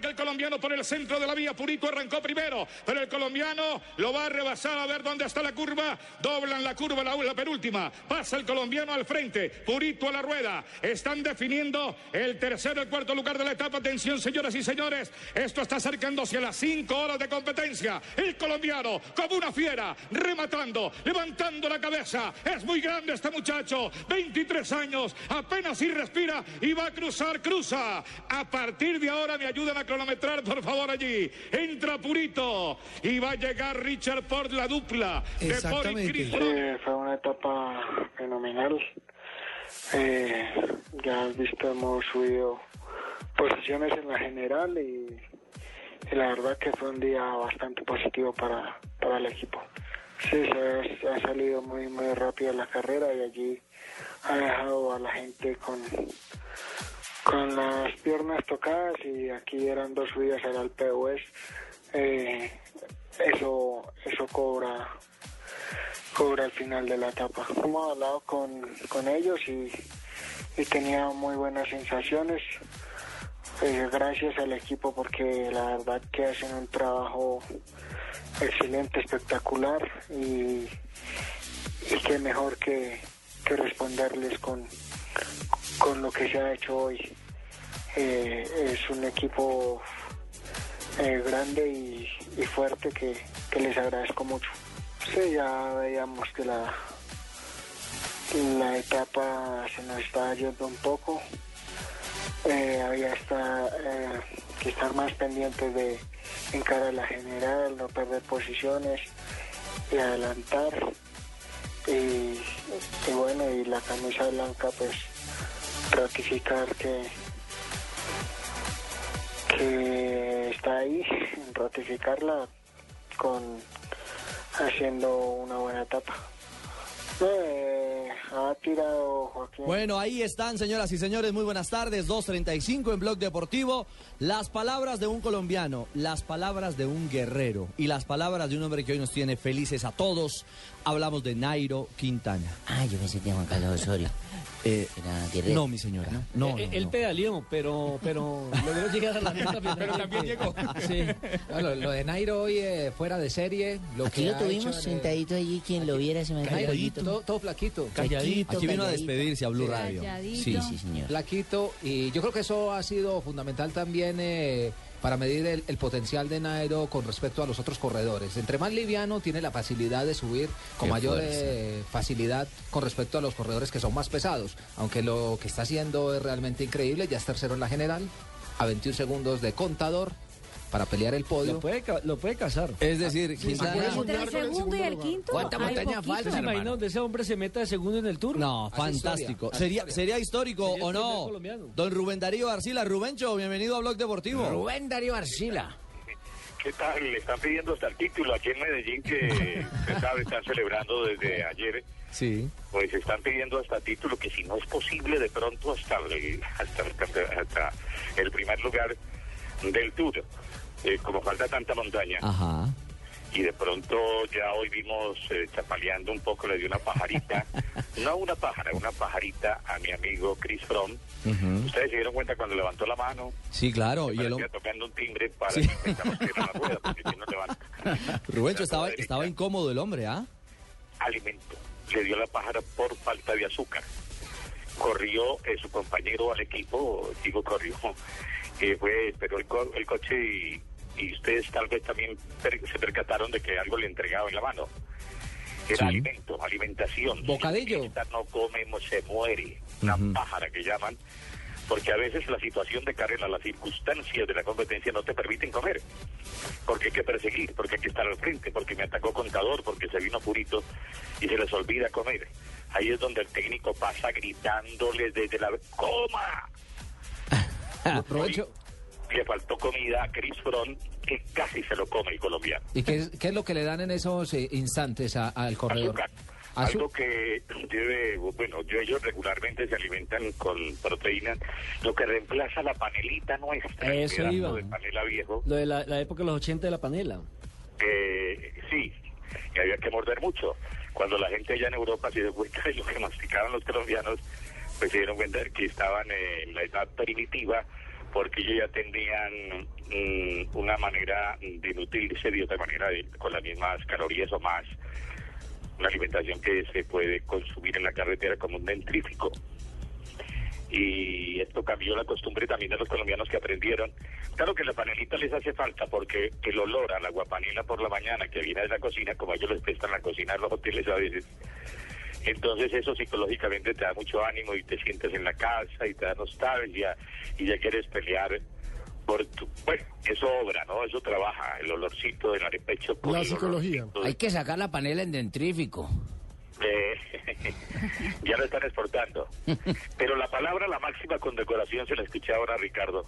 Arranca el colombiano por el centro de la vía. Purito arrancó primero, pero el colombiano lo va a rebasar a ver dónde está la curva. Doblan la curva, la, la penúltima. Pasa el colombiano al frente. Purito a la rueda. Están definiendo el tercero y el cuarto lugar de la etapa. Atención, señoras y señores. Esto está acercándose a las cinco horas de competencia. El colombiano, como una fiera, rematando, levantando la cabeza. Es muy grande este muchacho. 23 años, apenas si respira y va a cruzar, cruza. A partir de ahora me ayudan a cronometrar, por favor, allí. Entra Purito y va a llegar Richard por la dupla. de Pori Sí, fue una etapa fenomenal. Eh, ya has visto, hemos subido posiciones en la general y, y la verdad que fue un día bastante positivo para, para el equipo. Sí, se ha, ha salido muy, muy rápido la carrera y allí ha dejado a la gente con, con las piernas tocadas y aquí eran dos subidas al Alpe West. Eh, eso, eso cobra cobra al final de la etapa. Hemos hablado con, con ellos y, y tenía muy buenas sensaciones. Eh, gracias al equipo porque la verdad que hacen un trabajo excelente, espectacular y, y qué mejor que, que responderles con, con lo que se ha hecho hoy. Eh, es un equipo eh, grande y, fuerte que, que les agradezco mucho. Sí, ya veíamos que la, la etapa se nos está yendo un poco. Eh, había que estar más pendientes de encarar la general, no perder posiciones y adelantar. Y, y bueno, y la camisa blanca, pues ratificar que, que está ahí, ratificarla con haciendo una buena etapa. Eh, ha tirado Joaquín. Bueno, ahí están, señoras y señores. Muy buenas tardes. 2.35 en Blog Deportivo. Las palabras de un colombiano, las palabras de un guerrero y las palabras de un hombre que hoy nos tiene felices a todos. Hablamos de Nairo Quintana. Ah, yo pensé que Juan Carlos Osorio. Eh, no, mi señora. No, no, Eh, Él no. pedaleó, pero, pero logró llegar a la meta. Pero también llegó. Sí. No, lo, lo de Nairo hoy eh, fuera de serie. Lo Aquí que lo tuvimos hecho sentadito allí, quien lo viera se me calladito. todo, todo flaquito. Calladito. Aquí vino a calladito. despedirse a Blue Sí. Radio. Sí, sí, señor. Flaquito. Y yo creo que eso ha sido fundamental también eh, para medir el, el potencial de Nairo con respecto a los otros corredores. Entre más liviano, tiene la facilidad de subir con Qué mayor eh, facilidad con respecto a los corredores que son más pesados. Aunque lo que está haciendo es realmente increíble. Ya es tercero en la general, a 21 segundos de contador para pelear el podio. Lo puede, lo puede casar. Es decir, Quintana. Entre el segundo y el quinto. ¿Cuánta montaña falta, ¿Se imagina donde ese hombre se meta de segundo en el tour? No, fantástico. Sería, sería histórico Sería o no. Don Rubén Darío Arcila. Rubencho, bienvenido a Blog Deportivo. Rubén Darío Arcila. ¿Qué tal? Le están pidiendo hasta el título aquí en Medellín que usted sabe, están celebrando desde ayer. Sí. Pues están pidiendo hasta título que si no es posible de pronto hasta el, hasta el, hasta el primer lugar del Tour. Eh, como falta tanta montaña Ajá. y de pronto ya hoy vimos eh, chapaleando un poco, le dio una pajarita, no una pájara, una pajarita a mi amigo Chris Fromm. Ustedes se dieron cuenta cuando levantó la mano, Sí, claro. Y el parecía hom- tocando un timbre para Sí. que era la rueda, porque si no levanta. Rubencho La estaba, derecha. estaba incómodo el hombre, ¿ah? alimento. Le dio la pájara por falta de azúcar. Corrió eh, su compañero al equipo, digo corrió, eh, fue, esperó el, co- el coche y, y ustedes tal vez también per- se percataron de que algo le entregaba en la mano. Era Sí. alimento, alimentación. Bocadillo. Esta no come, mo- se muere. Una pájara que llaman. porque a veces la situación de carrera, las circunstancias de la competencia no te permiten comer, porque hay que perseguir, porque hay que estar al frente, porque me atacó contador, porque se vino purito y se les olvida comer. Ahí es donde el técnico pasa gritándole desde la... ¡Coma! Aprovecho. Le faltó comida a Chris Front, que casi se lo come el colombiano. ¿Y qué, es- qué es lo que le dan en esos eh, instantes a- al corredor? Azúcar. Algo que debe, bueno, yo, ellos regularmente se alimentan con proteínas, lo que reemplaza la panelita nuestra. el Eso iba. de panela viejo. Lo de la, la época de los 80 de la panela. Eh, sí, que había que morder mucho. Cuando la gente allá en Europa se dio cuenta de lo que masticaban los colombianos, pues se dieron cuenta de que estaban en la edad primitiva, porque ellos ya tenían mm, una manera de nutrirse de otra manera, de- con las mismas calorías o más. Una alimentación que se puede consumir en la carretera como un dentrífico. Y esto cambió la costumbre también de los colombianos que aprendieron. Claro que la panelita les hace falta porque el olor a la guapanela por la mañana que viene de la cocina, como ellos les prestan la cocina en los hoteles a veces, entonces eso psicológicamente te da mucho ánimo y te sientes en la casa y te da nostalgia y ya quieres pelear por tu... Bueno, eso obra, ¿no? Eso trabaja, el olorcito del arepecho. olorcito de- Hay que sacar la panela en dentrífico. eh, ya lo están exportando. Pero la palabra, la máxima condecoración, se la escuché ahora a Ricardo.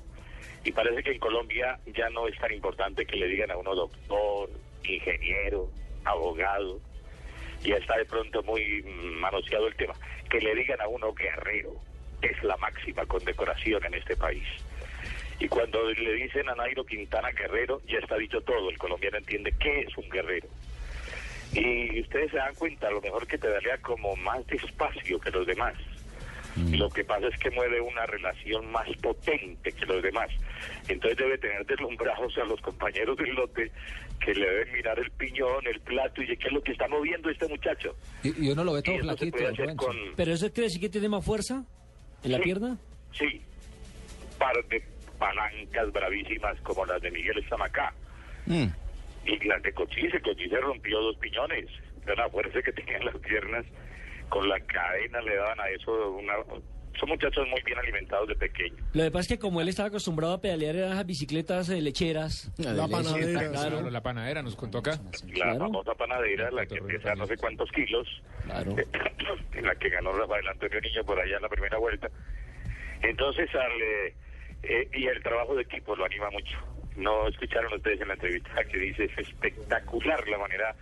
Y parece que en Colombia ya no es tan importante que le digan a uno doctor, ingeniero, abogado. Ya está de pronto muy manoseado el tema. Que le digan a uno guerrero. Es la máxima condecoración en este país. Y cuando le dicen a Nairo Quintana guerrero, ya está dicho todo. El colombiano entiende qué es un guerrero. Y ustedes se dan cuenta, a lo mejor que te daría como más despacio que los demás. Lo que pasa es que mueve una relación más potente que los demás. Entonces debe tener deslumbrados a los compañeros del lote que le deben mirar el piñón, el plato y de qué es lo que está moviendo este muchacho. Y, y uno lo ve todo Lorenzo. con, ¿Pero eso quiere decir que tiene más fuerza en la Sí. pierna? sí, par de palancas bravísimas como las de Miguel Zamacá. Mm. Y las de Cochise, Cochise rompió dos piñones. De la fuerza que tenían las piernas, con la cadena le daban a eso una... Son muchachos muy bien alimentados de pequeño. Lo que pasa es que como él estaba acostumbrado a pedalear en bicicletas eh, lecheras. La panadera. Claro. la panadera nos contó acá. La Claro. famosa panadera, la que pesa no sé cuántos kilos, Claro. en la que ganó Rafael Antonio Niño por allá en la primera vuelta. Entonces, al, eh, y el trabajo de equipo lo anima mucho. No escucharon ustedes en la entrevista que dice es espectacular la manera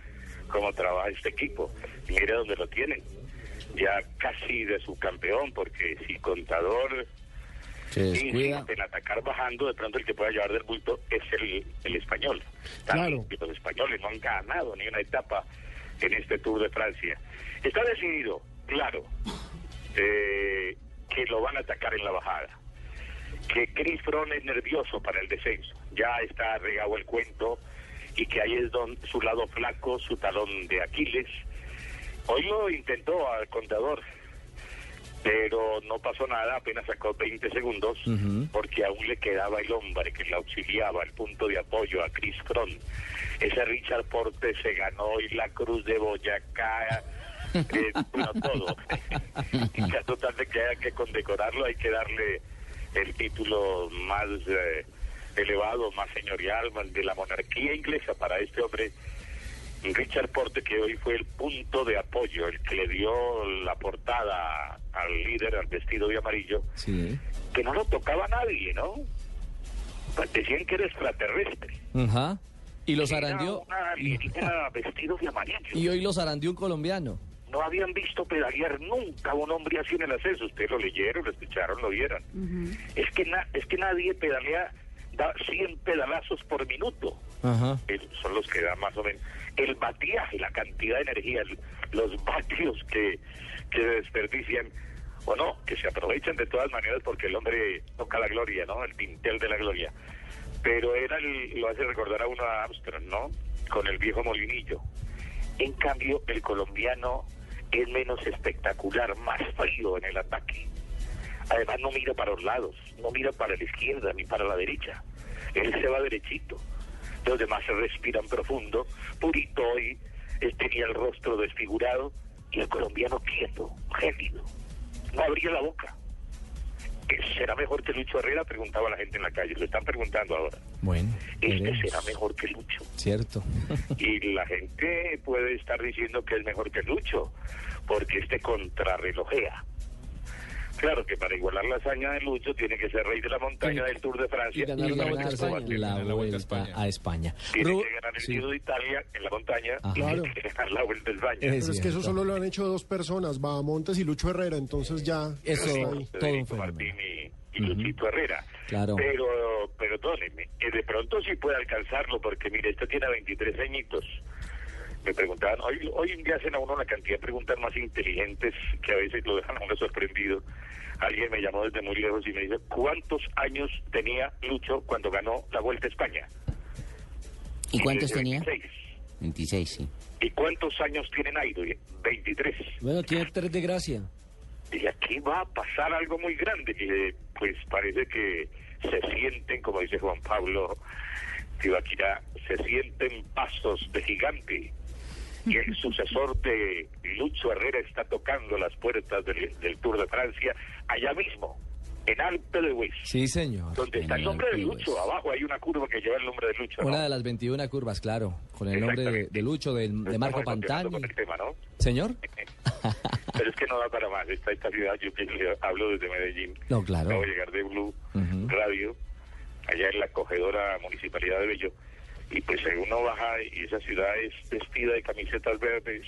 como trabaja este equipo. Mire dónde lo tienen. Ya casi de su campeón, porque si contador insiste en atacar bajando, de pronto el que pueda llevar del bulto es el, el español. También que Los españoles no han ganado ni una etapa en este Tour de Francia. Está decidido, claro, eh, que lo van a atacar en la bajada. Que Chris Froome es nervioso para el descenso. Ya está regado el cuento y que ahí es don, su lado flaco, su talón de Aquiles. Hoy lo intentó al contador, pero no pasó nada, apenas sacó 20 segundos, porque aún le quedaba el hombre que le auxiliaba, el punto de apoyo a Chris Froome. Ese Richard Porte se ganó hoy la Cruz de Boyacá, eh, bueno, todo. en caso tal de que haya que condecorarlo, hay que darle el título más eh, elevado, más señorial, más de la monarquía inglesa para este hombre. Richard Porte, que hoy fue el punto de apoyo, el que le dio la portada al líder, al vestido de amarillo, Sí. que no lo tocaba nadie, ¿no? Decían que era extraterrestre. Ajá. Y los Era zarandeó. una alienígena vestido de amarillo. Y hoy los zarandeó un colombiano. No habían visto pedalear nunca a un hombre así en el ascenso. Ustedes lo leyeron, lo escucharon, lo vieron. Es que na- es que nadie pedalea, da 100 pedalazos por minuto. Ajá. El- son los que dan más o menos. El batiaje, la cantidad de energía, los vatios que, que desperdician, o no, que se aprovechan de todas maneras porque el hombre toca la gloria, ¿no? El tintel de la gloria. Pero era el- lo hace recordar a uno a Armstrong, ¿no? Con el viejo molinillo. En cambio, el colombiano es menos espectacular, más frío en el ataque. Además, no mira para los lados, no mira para la izquierda ni para la derecha. Él se va derechito. Los demás se respiran profundo. Purito hoy él tenía el rostro desfigurado y el colombiano quieto, gélido. No abría la boca. ¿Será mejor que Lucho Herrera? Preguntaba la gente en la calle. Lo están preguntando ahora. Bueno, ¿Este veremos. será mejor que Lucho? Cierto. Y la gente puede estar diciendo que es mejor que Lucho, porque este contrarrelojea. Claro que para igualar la hazaña de Lucho tiene que ser rey de la montaña del Tour de Francia. y ganar Y la Vuelta a España. la la Vuelta a España. a España. Tiene Ru- que ganar el sí. Giro de Italia en la montaña Ajá. y Claro. tiene que ganar la Vuelta a España. Es Pero es que eso solo lo han hecho dos personas, Bahamontes y Lucho Herrera, entonces ya Eso- ahí. todo Federico. Martín y, y Luchito Herrera. Claro. Pero, perdóneme, eh, de pronto sí puede alcanzarlo, porque mire, esto tiene 23 añitos. Me preguntaban, hoy, hoy en día hacen a uno una cantidad de preguntas más inteligentes que a veces lo dejan a uno sorprendido. Alguien me llamó desde muy lejos y me dice, ¿cuántos años tenía Lucho cuando ganó la Vuelta a España? ¿Y cuántos dice, tenía? 26. 26, sí. ¿Y cuántos años tiene Nairo? 23. Bueno, tiene tres de gracia. Y aquí va a pasar algo muy grande. que pues parece que se sienten, como dice Juan Pablo Tibaquirá, se sienten pasos de gigante. Y el sucesor de Lucho Herrera está tocando las puertas del, del Tour de Francia, allá mismo, en Alpe de Hues, Sí, señor. donde está el nombre de Lucho. Abajo hay una curva que lleva el nombre de Lucho. ¿no? Una de las 21 curvas, claro, con el nombre de, de Lucho, de, de Marco Pantani. con el tema, ¿no? Señor. Pero es que no da para más. Está esta ciudad, yo que le hablo desde Medellín. No, claro. Acabo de llegar de Blue Ujú. Radio, allá en la acogedora municipalidad de Bello. Y pues eh, uno baja y esa ciudad es vestida de camisetas verdes,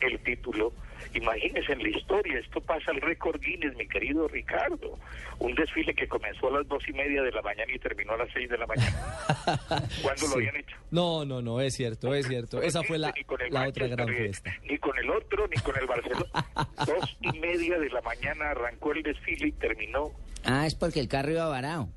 el título. Imagínense en la historia, esto pasa al récord Guinness, mi querido Ricardo. Un desfile que comenzó a las dos y media de la mañana y terminó a las seis de la mañana. ¿Cuándo lo habían hecho? No, no, no, es cierto, es cierto. Esa fue la, Ni con el la otra gran fiesta. Ni con el otro, ni con el Barcelona. Dos y media de la mañana arrancó el desfile y terminó. Ah, es porque el carro iba varado.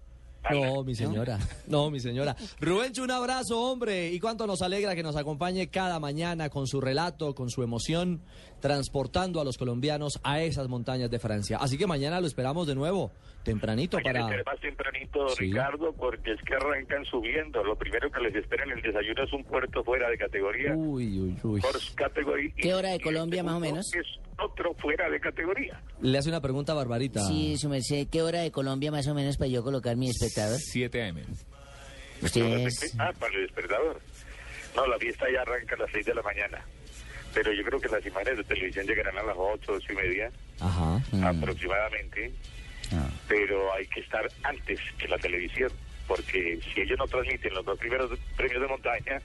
No, mi señora. No, mi señora. Rubencho, un abrazo, hombre. Y cuánto nos alegra que nos acompañe cada mañana con su relato, con su emoción, transportando a los colombianos a esas montañas de Francia. Así que mañana lo esperamos de nuevo, tempranito Mañana para... será más tempranito, Sí. Ricardo, porque es que arrancan subiendo. Lo primero que les espera en el desayuno es un puerto fuera de categoría. Uy, uy, uy. Category. ¿Qué hora de Colombia, más o menos? Es otro fuera de categoría. Le hace una pregunta a Barbarita. Sí, su merced, ¿qué hora de Colombia más o menos para yo colocar mi espectador? 7 AM. Ustedes... Ah, para el despertador. No, la fiesta ya arranca a las 6 de la mañana. Pero yo creo que las imágenes de televisión llegarán a las 8, 8 y media Ajá. Mm. Ah. Pero hay que estar antes que la televisión. Porque si ellos no transmiten los dos primeros premios de montaña,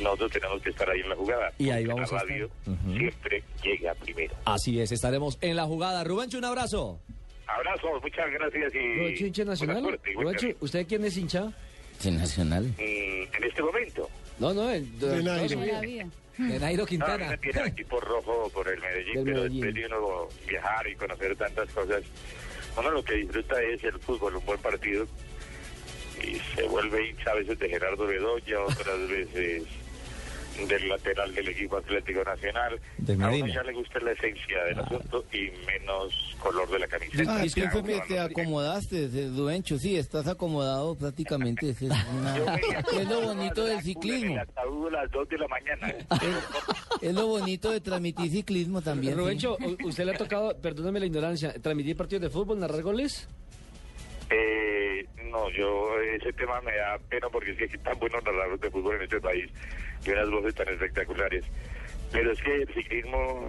nosotros tenemos que estar ahí en la jugada. Y ahí vamos a la estar. radio Ujú. siempre llega primero. Así es, estaremos en la jugada. Rubencho, un abrazo. Abrazos, muchas gracias y Rubencho, hincha nacional. suerte Rubencho, ¿usted quién es hincha? Sí, nacional. Mm, en este momento. No, no, el, De Nairo. De Nairo No, Quintana. me tiene aquí por rojo por el Medellín, Del pero Medellín. después de uno viajar y conocer tantas cosas, uno lo que disfruta es el fútbol, un buen partido, y se vuelve hincha a veces de Gerardo Bedoya, otras veces del lateral del equipo Atlético Nacional. De a uno ya le gusta la esencia del asunto y menos color de la camiseta. Ah, Ya, tú me uno te acomodaste, Duencho, sí, estás acomodado prácticamente. Es, una- es lo bonito del En ciclismo. el ataúd a las 2 de la mañana. Es lo bonito de transmitir ciclismo también. sí. Rubencho, u- ¿usted le ha tocado, perdóname la ignorancia, transmitir partidos de fútbol, narrar goles? Eh, no, yo ese tema me da pena porque es que hay tan buenos narradores de fútbol en este país y unas voces tan espectaculares. Pero es que el ciclismo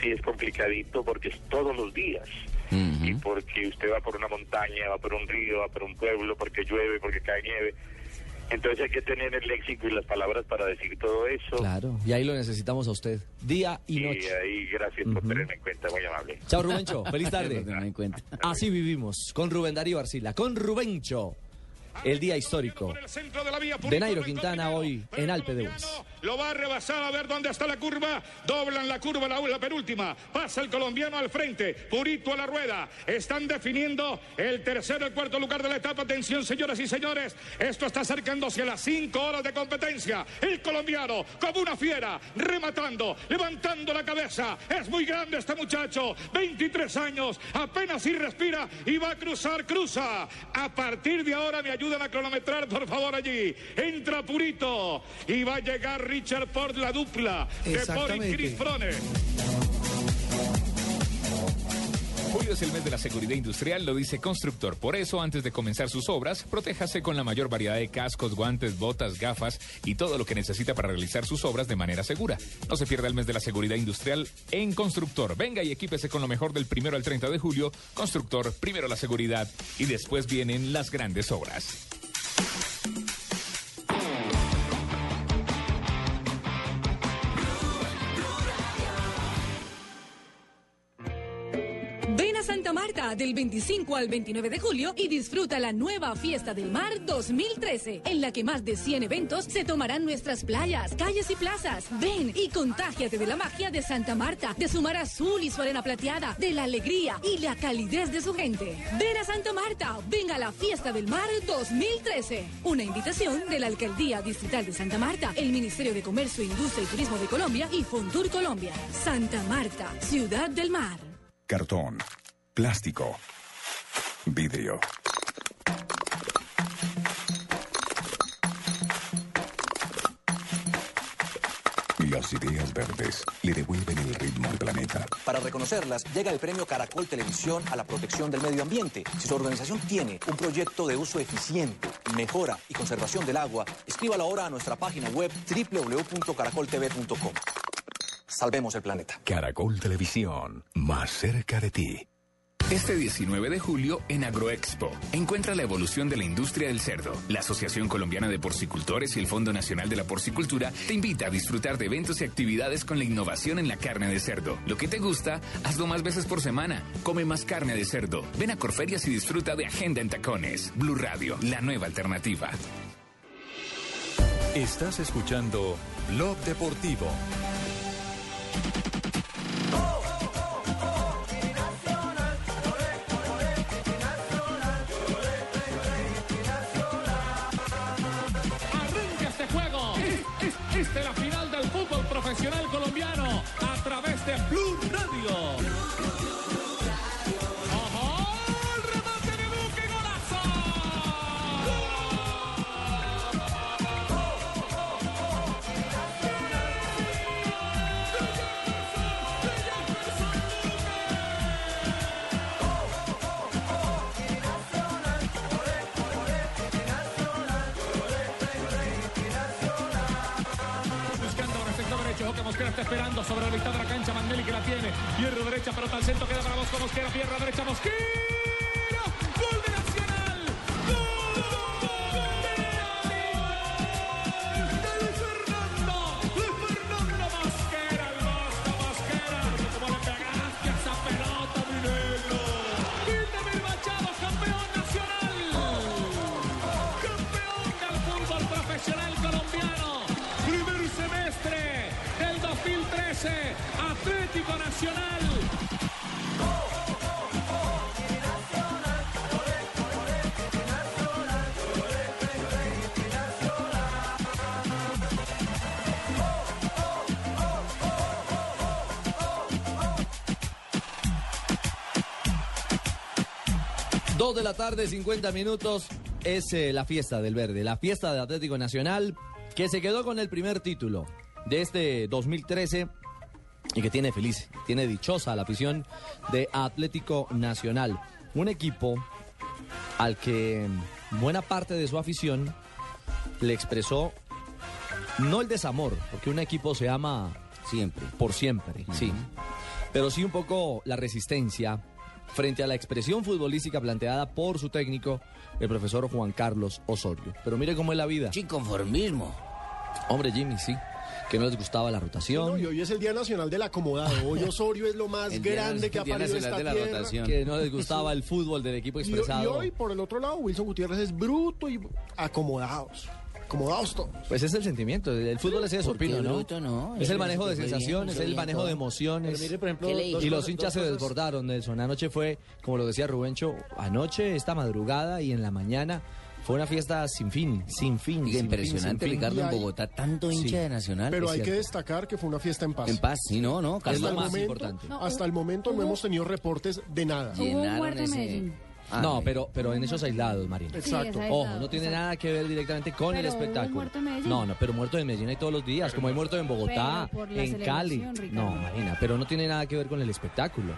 sí es complicadito porque es todos los días. Y porque usted va por una montaña, va por un río, va por un pueblo, porque llueve, porque cae nieve. Entonces hay que tener el léxico y las palabras para decir todo eso. Claro, y ahí lo necesitamos a usted, día y Y noche. ahí gracias por tenerme en cuenta, muy amable. Chao, Rubencho. Feliz tarde. Por tenerme en cuenta. Así vivimos, con Rubén Darío Arcila, con Rubencho. El día histórico de Nairo Quintana hoy en Alpe de Hues. Lo va a rebasar a ver dónde está la curva. Doblan la curva, la, la penúltima. Pasa el colombiano al frente. Purito a la rueda. Están definiendo el tercero y el cuarto lugar de la etapa. Atención, señoras y señores. Esto está acercándose a las cinco horas de competencia. El colombiano, como una fiera, rematando, levantando la cabeza. Es muy grande este muchacho. 23 años. Apenas si respira y va a cruzar, cruza. A partir de ahora me ayudan a cronometrar, por favor, allí. Entra Purito y va a llegar Richard Ford, la dupla de Boris Exactamente. Chris. Julio es el mes de la seguridad industrial, lo dice Constructor. Por eso, antes de comenzar sus obras, protéjase con la mayor variedad de cascos, guantes, botas, gafas y todo lo que necesita para realizar sus obras de manera segura. No se pierda el mes de la seguridad industrial en Constructor. Venga y equípese con lo mejor del primero al 30 de julio. Constructor, primero la seguridad y después vienen las grandes obras. Santa Marta del 25 al 29 de julio y disfruta la nueva Fiesta del Mar 2013, en la que más de 100 eventos se tomarán nuestras playas, calles y plazas. Ven y contágiate de la magia de Santa Marta, de su mar azul y su arena plateada, de la alegría y la calidez de su gente. Ven a Santa Marta, venga a la Fiesta del Mar 2013. Una invitación de la Alcaldía Distrital de Santa Marta, el Ministerio de Comercio, Industria y Turismo de Colombia y Fontur Colombia. Santa Marta, Ciudad del Mar. Cartón, plástico, vidrio. Las ideas verdes le devuelven el ritmo al planeta. Para reconocerlas, llega el premio Caracol Televisión a la protección del medio ambiente. Si su organización tiene un proyecto de uso eficiente, mejora y conservación del agua, escríbalo ahora a nuestra página web www.caracoltv.com. Salvemos el planeta. Caracol Televisión, más cerca de ti. Este 19 de julio en Agroexpo, encuentra la evolución de la industria del cerdo. La Asociación Colombiana de Porcicultores y el Fondo Nacional de la Porcicultura te invita a disfrutar de eventos y actividades con la innovación en la carne de cerdo. Lo que te gusta, hazlo más veces por semana. Come más carne de cerdo. Ven a Corferias y disfruta de Agenda en Tacones. Blue Radio, la nueva alternativa. Estás escuchando Blog Deportivo. Hierro derecha, pelota al centro, queda para Bosco Mosquera, pierna derecha, Mosquera. De la tarde, 50 minutos. Es eh, la fiesta del verde, la fiesta de Atlético Nacional, que se quedó con el primer título de este 2013 y que tiene feliz, tiene dichosa la afición de Atlético Nacional. Un equipo al que buena parte de su afición le expresó no el desamor, porque un equipo se ama siempre, por siempre, sí. Pero sí un poco la resistencia frente a la expresión futbolística planteada por su técnico, el profesor Juan Carlos Osorio. Pero mire cómo es la vida. Sin conformismo. Hombre, Jimmy, sí. Que no les gustaba la No, rotación. y hoy es el Día Nacional del Acomodado. Hoy Osorio es lo más El Día grande que ha parido esta Nacional de la tierra. rotación. Que no les gustaba el fútbol del equipo Y, y expresado. hoy, por el otro lado, Wilson Gutiérrez es bruto y acomodados. Acomodados todos. Pues es el sentimiento. El fútbol es eso, ¿Por qué opino, ¿no? bruto no? Es el manejo de sensaciones, es el manejo de emociones. Y los hinchas se desbordaron, Nelson. Anoche fue, como lo decía Rubencho, anoche, esta madrugada y en la mañana fue una fiesta sin fin, sin fin. Sin impresionante, fin, sin fin. Ricardo, Y en Bogotá, tanto hincha Sí. de Nacional. Pero hay que destacar que fue una fiesta en paz. En paz, sí, no, no, Carlos. lo hasta el más momento, importante. No, hasta el momento no hemos tenido reportes de nada. Hubo un Llenaron muerto en ese- Medellín. Ah, No, pero, pero en esos aislados, Marina. Exacto. Sí, Ojo, no tiene exacto. nada que ver directamente con el Pero espectáculo. muerto en Medellín. No, no, pero muerto en Medellín hay todos los días, como hay muerto en Bogotá, en Cali. No. Marina, pero no tiene nada que ver con el espectáculo.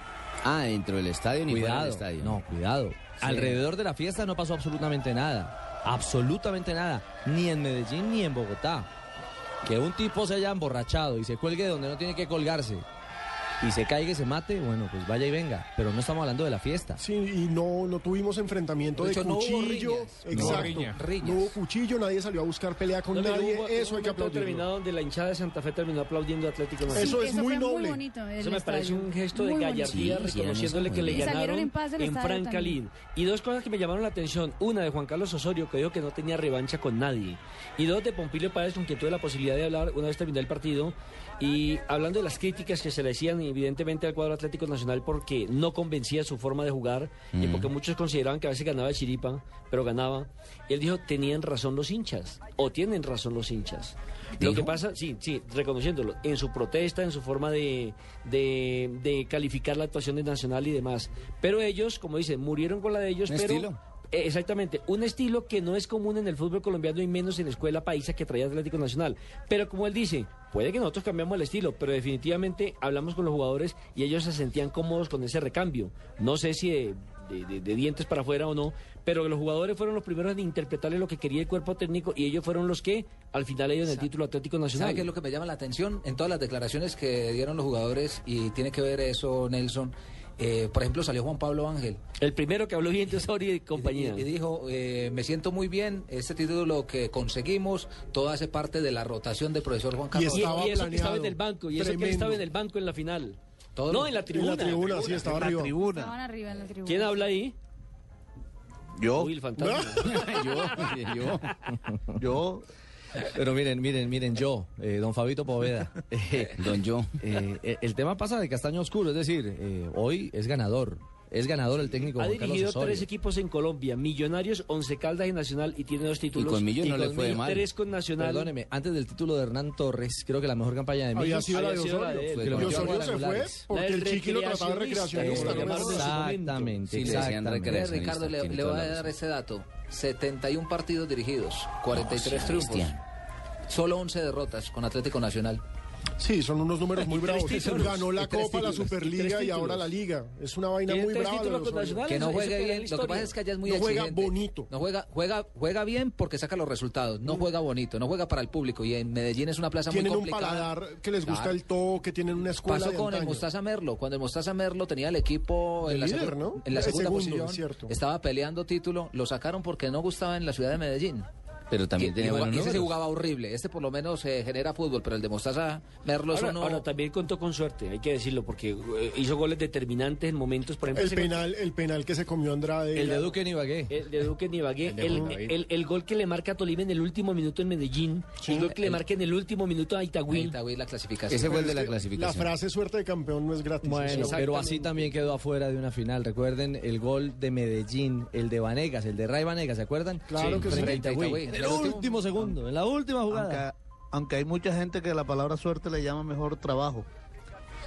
Ah, dentro del estadio ni fuera Cuidado, del estadio. no, cuidado. Alrededor de la fiesta no pasó absolutamente nada. Absolutamente nada. Ni en Medellín ni en Bogotá. Que un tipo se haya emborrachado y se cuelgue donde no tiene que colgarse y se caiga y se mate, bueno, pues vaya y venga. Pero no estamos hablando de la fiesta. Sí, y no, no tuvimos enfrentamiento De de, hecho, no hubo cuchillo. riñas. Exacto. No hubo No, riñas. Riñas. hubo cuchillo, nadie salió a buscar pelea con No, nadie. hubo- eso hubo hay que momento aplaudirlo. determinado donde la hinchada de Santa Fe terminó aplaudiendo a Atlético Nacional. Eso es eso muy noble. bonito. Eso me parece un gesto de Muy gallardía Sí, reconociéndole que le ganaron en en. Francalín. Y dos cosas que me llamaron la atención. Una de Juan Carlos Osorio, que dijo que no tenía revancha con nadie. Y dos de Pompilio Páez, con quien tuve la posibilidad de hablar una vez terminó el partido. Y hablando de las críticas que se le hacían evidentemente al cuadro Atlético Nacional porque no convencía su forma de jugar y porque muchos consideraban que a veces ganaba chiripa, pero ganaba. Él dijo, tenían razón los hinchas, o tienen razón los hinchas. Lo que pasa, sí, sí, reconociéndolo, en su protesta, en su forma de, de, de calificar la actuación de Nacional y demás. Pero ellos, como dicen, murieron con la de ellos, pero... estilo. Exactamente, un estilo que no es común en el fútbol colombiano y menos en la escuela paisa que traía Atlético Nacional. Pero como él dice, puede que nosotros cambiamos el estilo, pero definitivamente hablamos con los jugadores y ellos se sentían cómodos con ese recambio. No sé si de, de- de- de dientes para afuera o no, pero los jugadores fueron los primeros en interpretarle lo que quería el cuerpo técnico y ellos fueron los que al final le dieron el título Atlético Nacional. ¿Sabe qué es lo que me llama la atención? En todas las declaraciones que dieron los jugadores, y tiene que ver eso, Nelson. Eh, por ejemplo, salió Juan Pablo Ángel. El primero que habló bien de Osorio y compañía. Y, y dijo, eh, me siento muy bien, este título que conseguimos, todo hace parte de la rotación del profesor Juan Y Carlos. Y, estaba y eso que estaba en el banco, y eso que él Tremendo. estaba en el banco en la final. Todo no, lo- en la En tribuna. la tribuna, sí, estaba arriba. Estaban arriba en la tribuna. ¿Quién habla ahí? Yo, Uy, el fantasma. yo, yo. yo, Pero miren, miren, miren, yo, eh, don Fabito Poveda. eh, Don yo. eh, eh, el tema pasa de castaño oscuro, es decir, eh, hoy es ganador. Es ganador el técnico Ha Juan Carlos dirigido Osorio. tres equipos en Colombia, Millonarios, Once Caldas y Nacional, y tiene dos títulos. con Millos no le fue mal. Tres con Nacional. Perdóneme, antes del título de Hernán Torres, creo que la mejor campaña de Había Millos sido la de había sido la Osorio. de él. fue Y con Osorio se fue porque La el Chiqui lo trataba de recreacionista, Exactamente, Sí, le decían recreacionista, Ricardo, le, le voy a la dar este dato. 71 partidos dirigidos, 43 triunfos. Solo 11 derrotas con Atlético Nacional. Sí, son unos números muy bravos. títulos, Ganó la Copa, la títulos, Superliga y ahora la Liga. Es una vaina muy brava. de. Que no la bien, lo que pasa es que allá es muy No juega exigente. bonito. No juega, juega, juega bien porque saca los resultados. No juega bonito, no juega para el público. Y en Medellín es una plaza Tienen muy un complicada. paladar que les gusta Claro. el toque, tienen una escuela Pasó de con el. Mostaza Merlo. Cuando el Mostaza Merlo tenía el equipo El en la, líder, segun- ¿no? en la El segunda segundo, posición, es cierto. estaba peleando título, lo sacaron porque no gustaba en la ciudad de Medellín. Pero también tenía buenos ese se jugaba horrible. Este por lo menos eh, genera fútbol, pero el de Mostaza Merlo eso Ahora, no. ahora, también contó con suerte, hay que decirlo, porque eh, hizo goles determinantes en momentos, por ejemplo, El penal, el penal que se comió Andrade. El de Duque en Ibagué. El de Duque en Ibagué, El el, David. el- el gol que le marca a Tolima en el último minuto en Medellín, el gol que le marca en el último minuto a Itagüí. Itagüí, la clasificación. Ese fue el de la que La clasificación. frase suerte de campeón no es gratis. Bueno, pero así también quedó afuera de una final. Recuerden el gol de Medellín, el de Vanegas, el de Ray Vanegas, ¿se acuerdan? Claro que sí. El último segundo, en la última aunque, jugada. aunque hay mucha gente que la palabra suerte le llama mejor trabajo.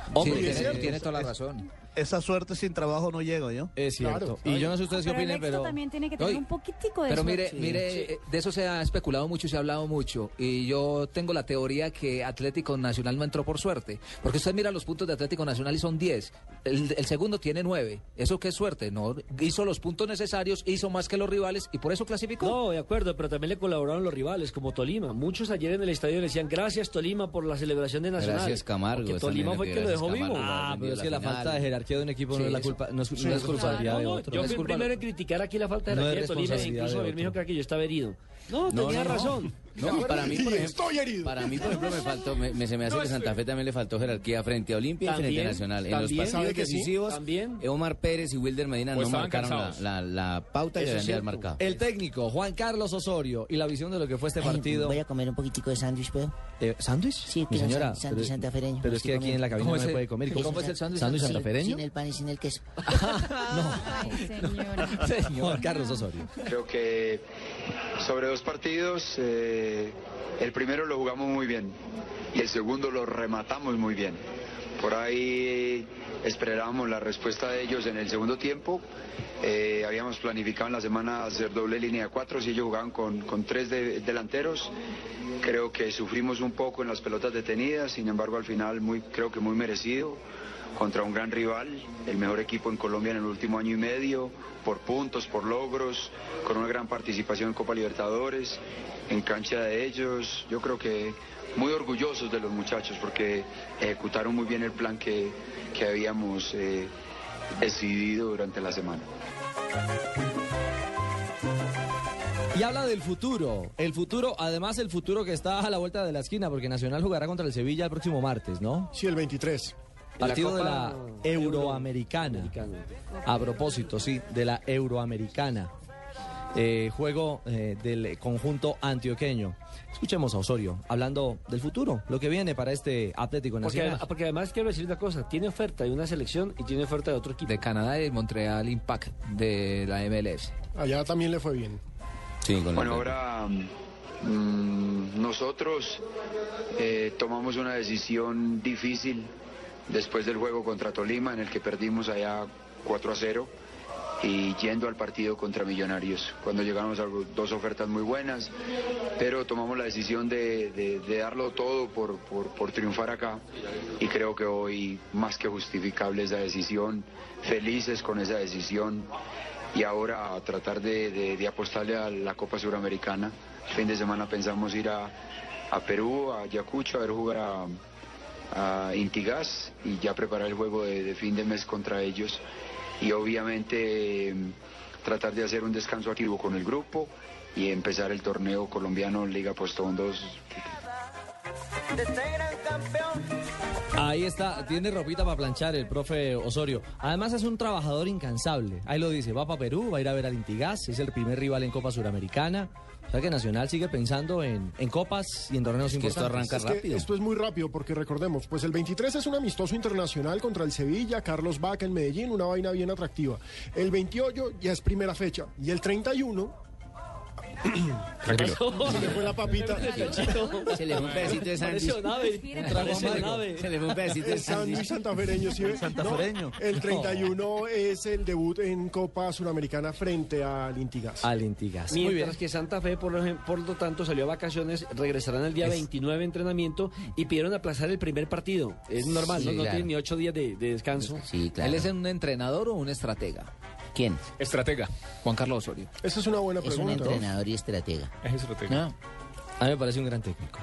Sí, Hombre, tiene, cierto. tiene toda la razón. Esa suerte sin trabajo no llega, ¿yo? Es cierto. Claro. Y yo no sé ustedes qué Pero el opinen, éxito pero... también tiene que tener Oye, un poquitico de Pero mire, suerte. mire, eh, de eso se ha especulado mucho y se ha hablado mucho. Y yo tengo la teoría que Atlético Nacional no entró por suerte. Porque usted mira los puntos de Atlético Nacional y son 10. El, el segundo tiene 9. ¿Eso qué es suerte? No, hizo los puntos necesarios, hizo más que los rivales y por eso clasificó. No, de acuerdo, pero también le colaboraron los rivales, como Tolima. Muchos ayer en el estadio le decían, gracias Tolima por la celebración de Nacional. Gracias, Camargo, Porque Tolima fue el que lo dejó gracias, vivo. Camargo. Ah, pero es que la falta de jerarquía de un equipo no es la culpa, no es, sí, no es culpabilidad de otro. yo fui el primero en criticar aquí la falta de No jerarquía de Tolima, incluso de él me dijo que yo estaba herido. No, No, tenía no, no. razón. No, para mí, por ejemplo, estoy herido. para mí, por ejemplo, me faltó, me, me- se me hace que Santa Fe también le faltó jerarquía frente a Olimpia y frente a Nacional. En los también. partidos ¿Sabe que sí? decisivos, También. Omar Pérez y Wilder Medina O no marcaron la, cansados. la, la pauta que Eso debían es de haber marcado. El técnico, Juan Carlos Osorio, y la visión de lo que fue este Ay, partido. Voy a comer un poquitico de sándwich, ¿puedo? Eh, ¿Sándwich? Sí, Mi señora. sándwich pero- santafereño. Pero es que aquí en la cabina ¿Cómo no se puede comer. cómo es el sándwich ¿Sándwich Sin- santafereño? Sin el pan y sin el queso. Ay, señora. Juan Carlos Osorio. Creo que sobre dos partidos, eh, el primero lo jugamos muy bien y el segundo lo rematamos muy bien. Por ahí esperábamos la respuesta de ellos en el segundo tiempo. Eh, habíamos planificado en la semana hacer doble línea de cuatro, si ellos jugaban con, con tres de- delanteros. Creo que sufrimos un poco en las pelotas detenidas, sin embargo al final muy, creo que muy merecido contra un gran rival, el mejor equipo en Colombia en el último año y medio, por puntos, por logros, con una gran participación en Copa Libertadores, en cancha de ellos. Yo creo que muy orgullosos de los muchachos porque ejecutaron muy bien el plan que, que habíamos eh, decidido durante la semana. Y habla del futuro. El futuro, además el futuro que está a la vuelta de la esquina, porque Nacional jugará contra el Sevilla el próximo martes, ¿no? Sí, el 23. Partido de la Euroamericana. A propósito, sí, de la Euroamericana. Eh, juego eh, del conjunto antioqueño. Escuchemos a Osorio hablando del futuro, lo que viene para este Atlético Porque, Nacional. adem- porque además quiero decir una cosa, tiene oferta de una selección y tiene oferta de otro equipo. De Canadá y el Montreal Impact de la MLS. Allá también le fue bien. Bueno, ahora mm, nosotros eh, tomamos una decisión difícil después del juego contra Tolima, en el que perdimos allá 4 a 0, y yendo al partido contra Millonarios, cuando llegamos a dos ofertas muy buenas, pero tomamos la decisión de, de- darlo todo por, por- por triunfar acá, y creo que hoy más que justificable esa decisión, felices con esa decisión, y ahora a tratar de, de- apostarle a la Copa Suramericana. Fin de semana pensamos ir a, a Perú, a Ayacucho, a ver jugar a, Intigas y ya preparar el juego de fin de mes contra ellos. Y obviamente eh, tratar de hacer un descanso activo con el grupo y empezar el torneo colombiano Liga Postón 2 Ahí está, tiene ropita para planchar el profe Osorio. Además es un trabajador incansable. Ahí lo dice, va para Perú, va a ir a ver al Intigas, es el primer rival en Copa Suramericana. O sea que Nacional sigue pensando en, en copas y en torneos importantes. Es que esto es muy rápido porque recordemos, pues el 23 es un amistoso internacional contra el Sevilla, Carlos Vaca en Medellín, una vaina bien atractiva. El 28 ya es primera fecha y el 31 Tranquilo. Se me fue la papita. Se le fue un pedacito de sándwich. Se le fue un pedacito de sándwich santafereño, ¿sí ve? Santafereño. No, el 31 es el debut en Copa Suramericana frente al Intigas. Al Intigas. Mientras que Santa Fe, por, lo tanto, salió a vacaciones, regresarán el día 29 de entrenamiento y pidieron aplazar el primer partido. Es normal, Sí, ¿no? No claro. tienen ni ocho días de, de descanso. ¿Él es un entrenador o un estratega? ¿Quién? Estratega. Juan Carlos Osorio. Esa es una buena Es un pregunta. entrenador y estratega. Es estratega. ¿No? A mí me parece un gran técnico.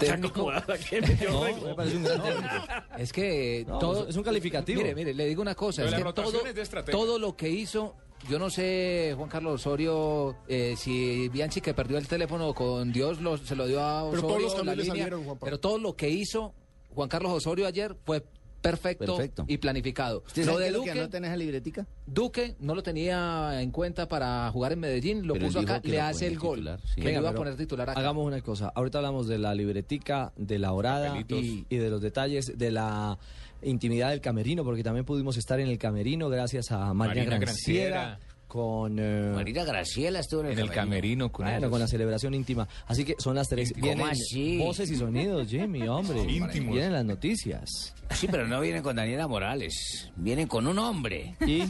Técnico. No, me parece un gran técnico. Es que No, todo es un calificativo. Mire, mire, le digo una cosa, es que todo, rotación es de estratega. todo lo que hizo, yo no sé, Juan Carlos Osorio, eh, si Bianchi que perdió el teléfono con Dios lo- se lo dio a Pero Osorio, todos los la línea, salieron, pero todo lo que hizo Juan Carlos Osorio ayer fue perfecto, Perfecto. y planificado. ¿Usted Lo de Duque, anota en esa libretica? Duque no lo tenía en cuenta para jugar en Medellín, lo Pero puso acá, le hace el gol. titular, sí. lo Venga, iba a poner titular acá. Hagamos una cosa. Ahorita hablamos de la libretica, de la horada y, y de los detalles de la intimidad del camerino, porque también pudimos estar en el camerino gracias a Marina, Marina Granciera, Granciera. Con... eh, Marina Graciela estuvo en el, En el camerino con bueno, ellos. con la celebración íntima. Así que son las tres. ¿Cómo Vienen así? voces y sonidos, Jimmy, hombre. Íntimos. Vienen las noticias. Sí, pero no vienen con Daniela Morales. Vienen con un hombre. ¿Y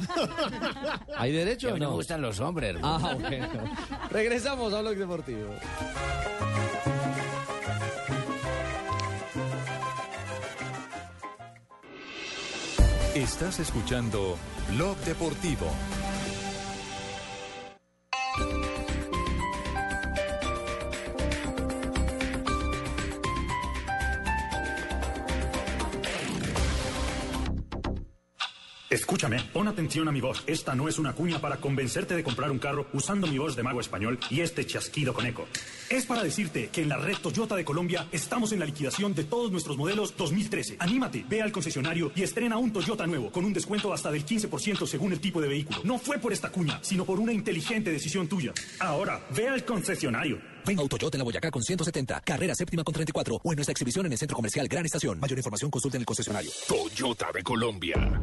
hay derecho a o mí no me no? gustan los hombres, hermano. Ah, bueno. Regresamos a Blog Deportivo. Estás escuchando Blog Deportivo. Escúchame, pon atención a mi voz. Esta no es una cuña para convencerte de comprar un carro usando mi voz de mago español y este chasquido con eco. Es para decirte que en la red Toyota de Colombia estamos en la liquidación de todos nuestros modelos 2013. Anímate, ve al concesionario y estrena un Toyota nuevo con un descuento hasta del 15% según el tipo de vehículo. No fue por esta cuña, sino por una inteligente decisión tuya. Ahora, ve al concesionario. Ven a Autoyota en la Boyacá con 170, carrera séptima con 34 o en nuestra exhibición en el Centro Comercial Gran Estación. Mayor información consulta en el concesionario. Toyota de Colombia.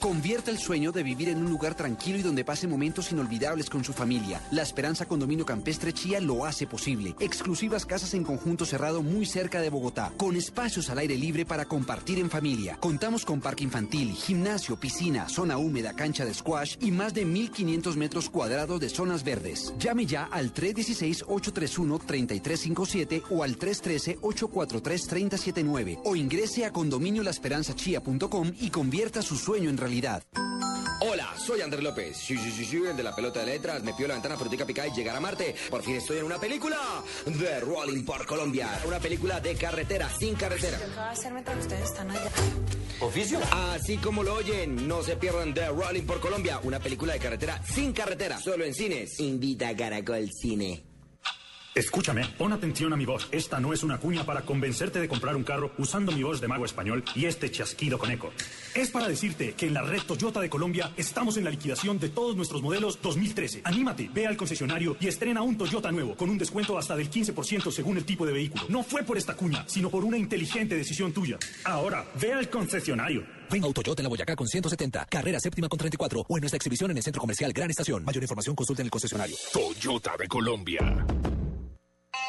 Convierta el sueño de vivir en un lugar tranquilo y donde pase momentos inolvidables con su familia. La Esperanza Condominio Campestre Chía lo hace posible. Exclusivas casas en conjunto cerrado muy cerca de Bogotá, con espacios al aire libre para compartir en familia. Contamos con parque infantil, gimnasio, piscina, zona húmeda, cancha de squash y más de 1.500 metros cuadrados de zonas verdes. Llame ya al 316-831-3357 o al 313-843-3079 o ingrese a condominiolaesperanzachía.com y convierta su sueño en realidad. Hola, soy Andrés López. Sí, sí, sí, sí, el de la pelota de letras. Me pidió la ventana frutica pica y llegar a Marte. Por fin estoy en una película de Rolling por Colombia. Una película de carretera, sin carretera. ¿Qué va a hacer mientras ustedes están allá? ¿Oficio? Así como lo oyen, no se pierdan de Rolling por Colombia. Una película de carretera, sin carretera. Solo en cines. Invita a Caracol Cine. Escúchame, pon atención a mi voz. Esta no es una cuña para convencerte de comprar un carro usando mi voz de mago español y este chasquido con eco. Es para decirte que en la red Toyota de Colombia estamos en la liquidación de todos nuestros modelos 2013. Anímate, ve al concesionario y estrena un Toyota nuevo con un descuento hasta del 15% según el tipo de vehículo. No fue por esta cuña, sino por una inteligente decisión tuya. Ahora, ve al concesionario. Ven a Autoyota en la Boyacá con 170, carrera séptima con 34 o en nuestra exhibición en el Centro Comercial Gran Estación. Mayor información consulta en el concesionario. Toyota de Colombia.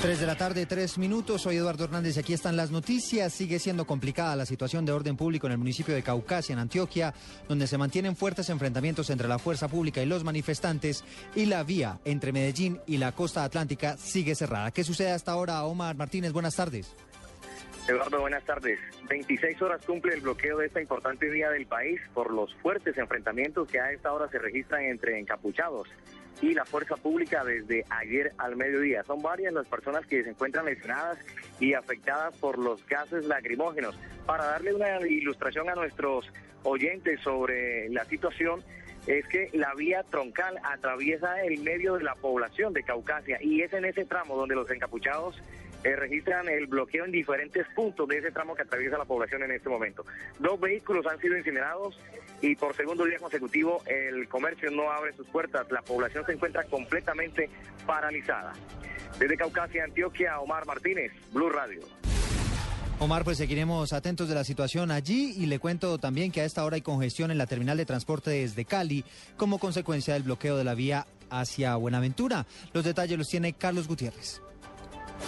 3 de la tarde, 3 minutos. Soy Eduardo Hernández y aquí están las noticias. Sigue siendo complicada la situación de orden público en el municipio de Caucasia, en Antioquia, donde se mantienen fuertes enfrentamientos entre la fuerza pública y los manifestantes y la vía entre Medellín y la costa atlántica sigue cerrada. ¿Qué sucede hasta ahora, Omar Martínez? Buenas tardes. Eduardo, buenas tardes. 26 horas cumple el bloqueo de esta importante vía del país por los fuertes enfrentamientos que a esta hora se registran entre encapuchados y la fuerza pública desde ayer al mediodía. Son varias las personas que se encuentran lesionadas y afectadas por los gases lacrimógenos. Para darle una ilustración a nuestros oyentes sobre la situación, es que la vía troncal atraviesa el medio de la población de Caucasia y es en ese tramo donde los encapuchados eh, registran el bloqueo en diferentes puntos de ese tramo que atraviesa la población en este momento. Dos vehículos han sido incinerados y por segundo día consecutivo el comercio no abre sus puertas. La población se encuentra completamente paralizada. Desde Caucasia, Antioquia, Omar Martínez, Blue Radio. Omar, pues seguiremos atentos de la situación allí y le cuento también que a esta hora hay congestión en la terminal de transporte desde Cali como consecuencia del bloqueo de la vía hacia Buenaventura. Los detalles los tiene Carlos Gutiérrez.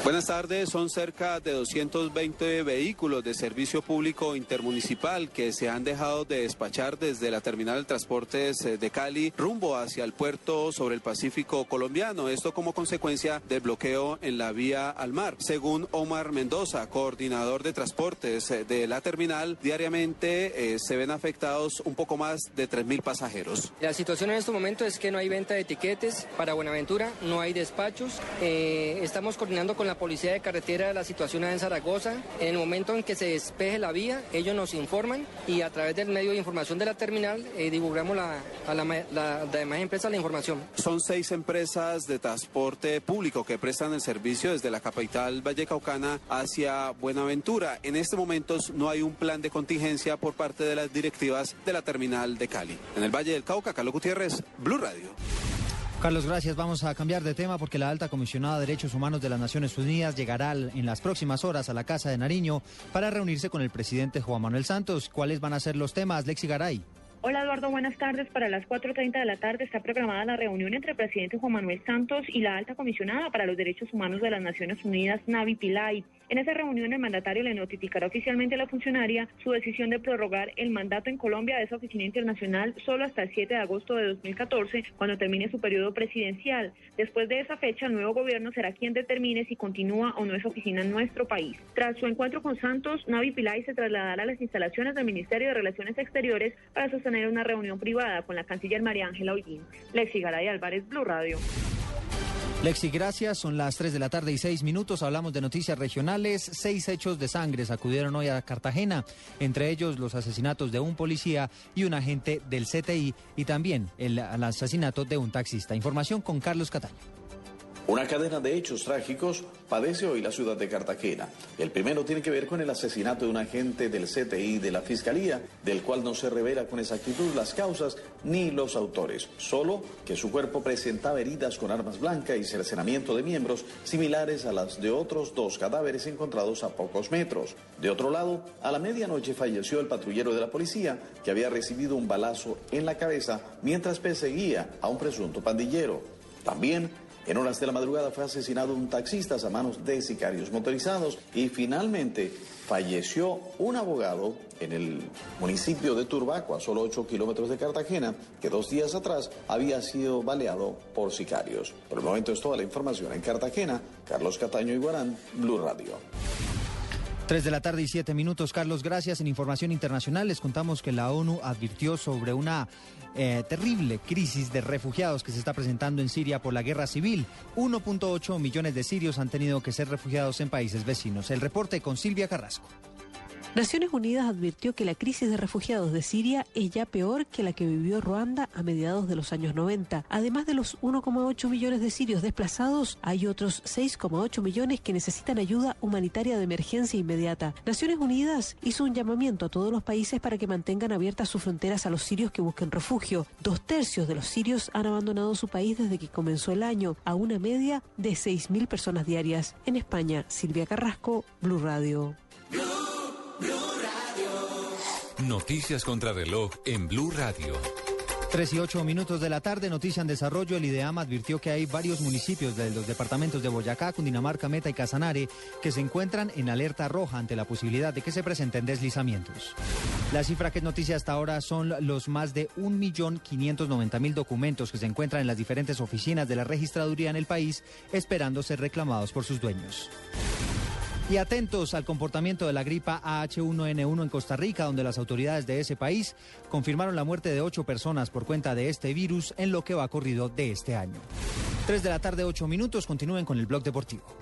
Buenas tardes, son cerca de 220 vehículos de servicio público intermunicipal que se han dejado de despachar desde la terminal de transportes de Cali rumbo hacia el puerto sobre el Pacífico colombiano, esto como consecuencia del bloqueo en la vía al mar. Según Omar Mendoza, coordinador de transportes de la terminal, diariamente eh, se ven afectados un poco más de 3.000 pasajeros. La situación en este momento es que no hay venta de etiquetes para Buenaventura, no hay despachos, eh, estamos coordinando con la Policía de Carretera la situación en Zaragoza. En el momento en que se despeje la vía, ellos nos informan y a través del medio de información de la terminal eh, divulgamos a la, la, demás empresas la información. Son seis empresas de transporte público que prestan el servicio desde la capital vallecaucana hacia Buenaventura. En este momento no hay un plan de contingencia por parte de las directivas de la terminal de Cali. En el Valle del Cauca, Carlos Gutiérrez, Blue Radio. Carlos, gracias. Vamos a cambiar de tema porque la alta comisionada de Derechos Humanos de las Naciones Unidas llegará en las próximas horas a la Casa de Nariño para reunirse con el presidente Juan Manuel Santos. ¿Cuáles van a ser los temas, Lexi Garay? Hola Eduardo, buenas tardes. Para las 4.30 de la tarde está programada la reunión entre el presidente Juan Manuel Santos y la alta comisionada para los derechos humanos de las Naciones Unidas, Navi Pillay. En esa reunión el mandatario le notificará oficialmente a la funcionaria su decisión de prorrogar el mandato en Colombia de esa oficina internacional solo hasta el 7 de agosto de 2014, cuando termine su periodo presidencial. Después de esa fecha, el nuevo gobierno será quien determine si continúa o no esa oficina en nuestro país. Tras su encuentro con Santos, Navi Pillay se trasladará a las instalaciones del Ministerio de Relaciones Exteriores para sostener una reunión privada con la canciller María Ángela Hollín. Lexi Garay Álvarez, Blue Radio. Lexi, gracias. Son las 3 de la tarde y 6 minutos. Hablamos de noticias regionales. Seis hechos de sangre sacudieron hoy a Cartagena, entre ellos los asesinatos de un policía y un agente del CTI y también el, el asesinato de un taxista. Información con Carlos Cataño. Una cadena de hechos trágicos padece hoy la ciudad de Cartagena. El primero tiene que ver con el asesinato de un agente del CTI de la Fiscalía, del cual no se revela con exactitud las causas ni los autores, solo que su cuerpo presentaba heridas con armas blancas y cercenamiento de miembros similares a las de otros dos cadáveres encontrados a pocos metros. De otro lado, a la medianoche falleció el patrullero de la policía que había recibido un balazo en la cabeza mientras perseguía a un presunto pandillero. También en horas de la madrugada fue asesinado un taxista a manos de sicarios motorizados y finalmente falleció un abogado en el municipio de Turbaco, a solo 8 kilómetros de Cartagena, que dos días atrás había sido baleado por sicarios. Por el momento es toda la información en Cartagena. Carlos Cataño Iguarán, Blue Radio. 3 de la tarde y 7 minutos. Carlos, gracias. En información internacional les contamos que la ONU advirtió sobre una eh, terrible crisis de refugiados que se está presentando en Siria por la guerra civil. 1.8 millones de sirios han tenido que ser refugiados en países vecinos. El reporte con Silvia Carrasco. Naciones Unidas advirtió que la crisis de refugiados de Siria es ya peor que la que vivió Ruanda a mediados de los años 90. Además de los 1,8 millones de sirios desplazados, hay otros 6,8 millones que necesitan ayuda humanitaria de emergencia inmediata. Naciones Unidas hizo un llamamiento a todos los países para que mantengan abiertas sus fronteras a los sirios que busquen refugio. Dos tercios de los sirios han abandonado su país desde que comenzó el año, a una media de 6.000 personas diarias. En España, Silvia Carrasco, Blue Radio. Noticias contra reloj en Blue Radio. 3 y 8 minutos de la tarde, noticia en desarrollo. El IDEAM advirtió que hay varios municipios de los departamentos de Boyacá, Cundinamarca, Meta y Casanare que se encuentran en alerta roja ante la posibilidad de que se presenten deslizamientos. La cifra que es noticia hasta ahora son los más de 1.590.000 documentos que se encuentran en las diferentes oficinas de la registraduría en el país esperando ser reclamados por sus dueños. Y atentos al comportamiento de la gripa AH1N1 en Costa Rica, donde las autoridades de ese país confirmaron la muerte de ocho personas por cuenta de este virus en lo que va corrido de este año. Tres de la tarde, ocho minutos, continúen con el blog deportivo.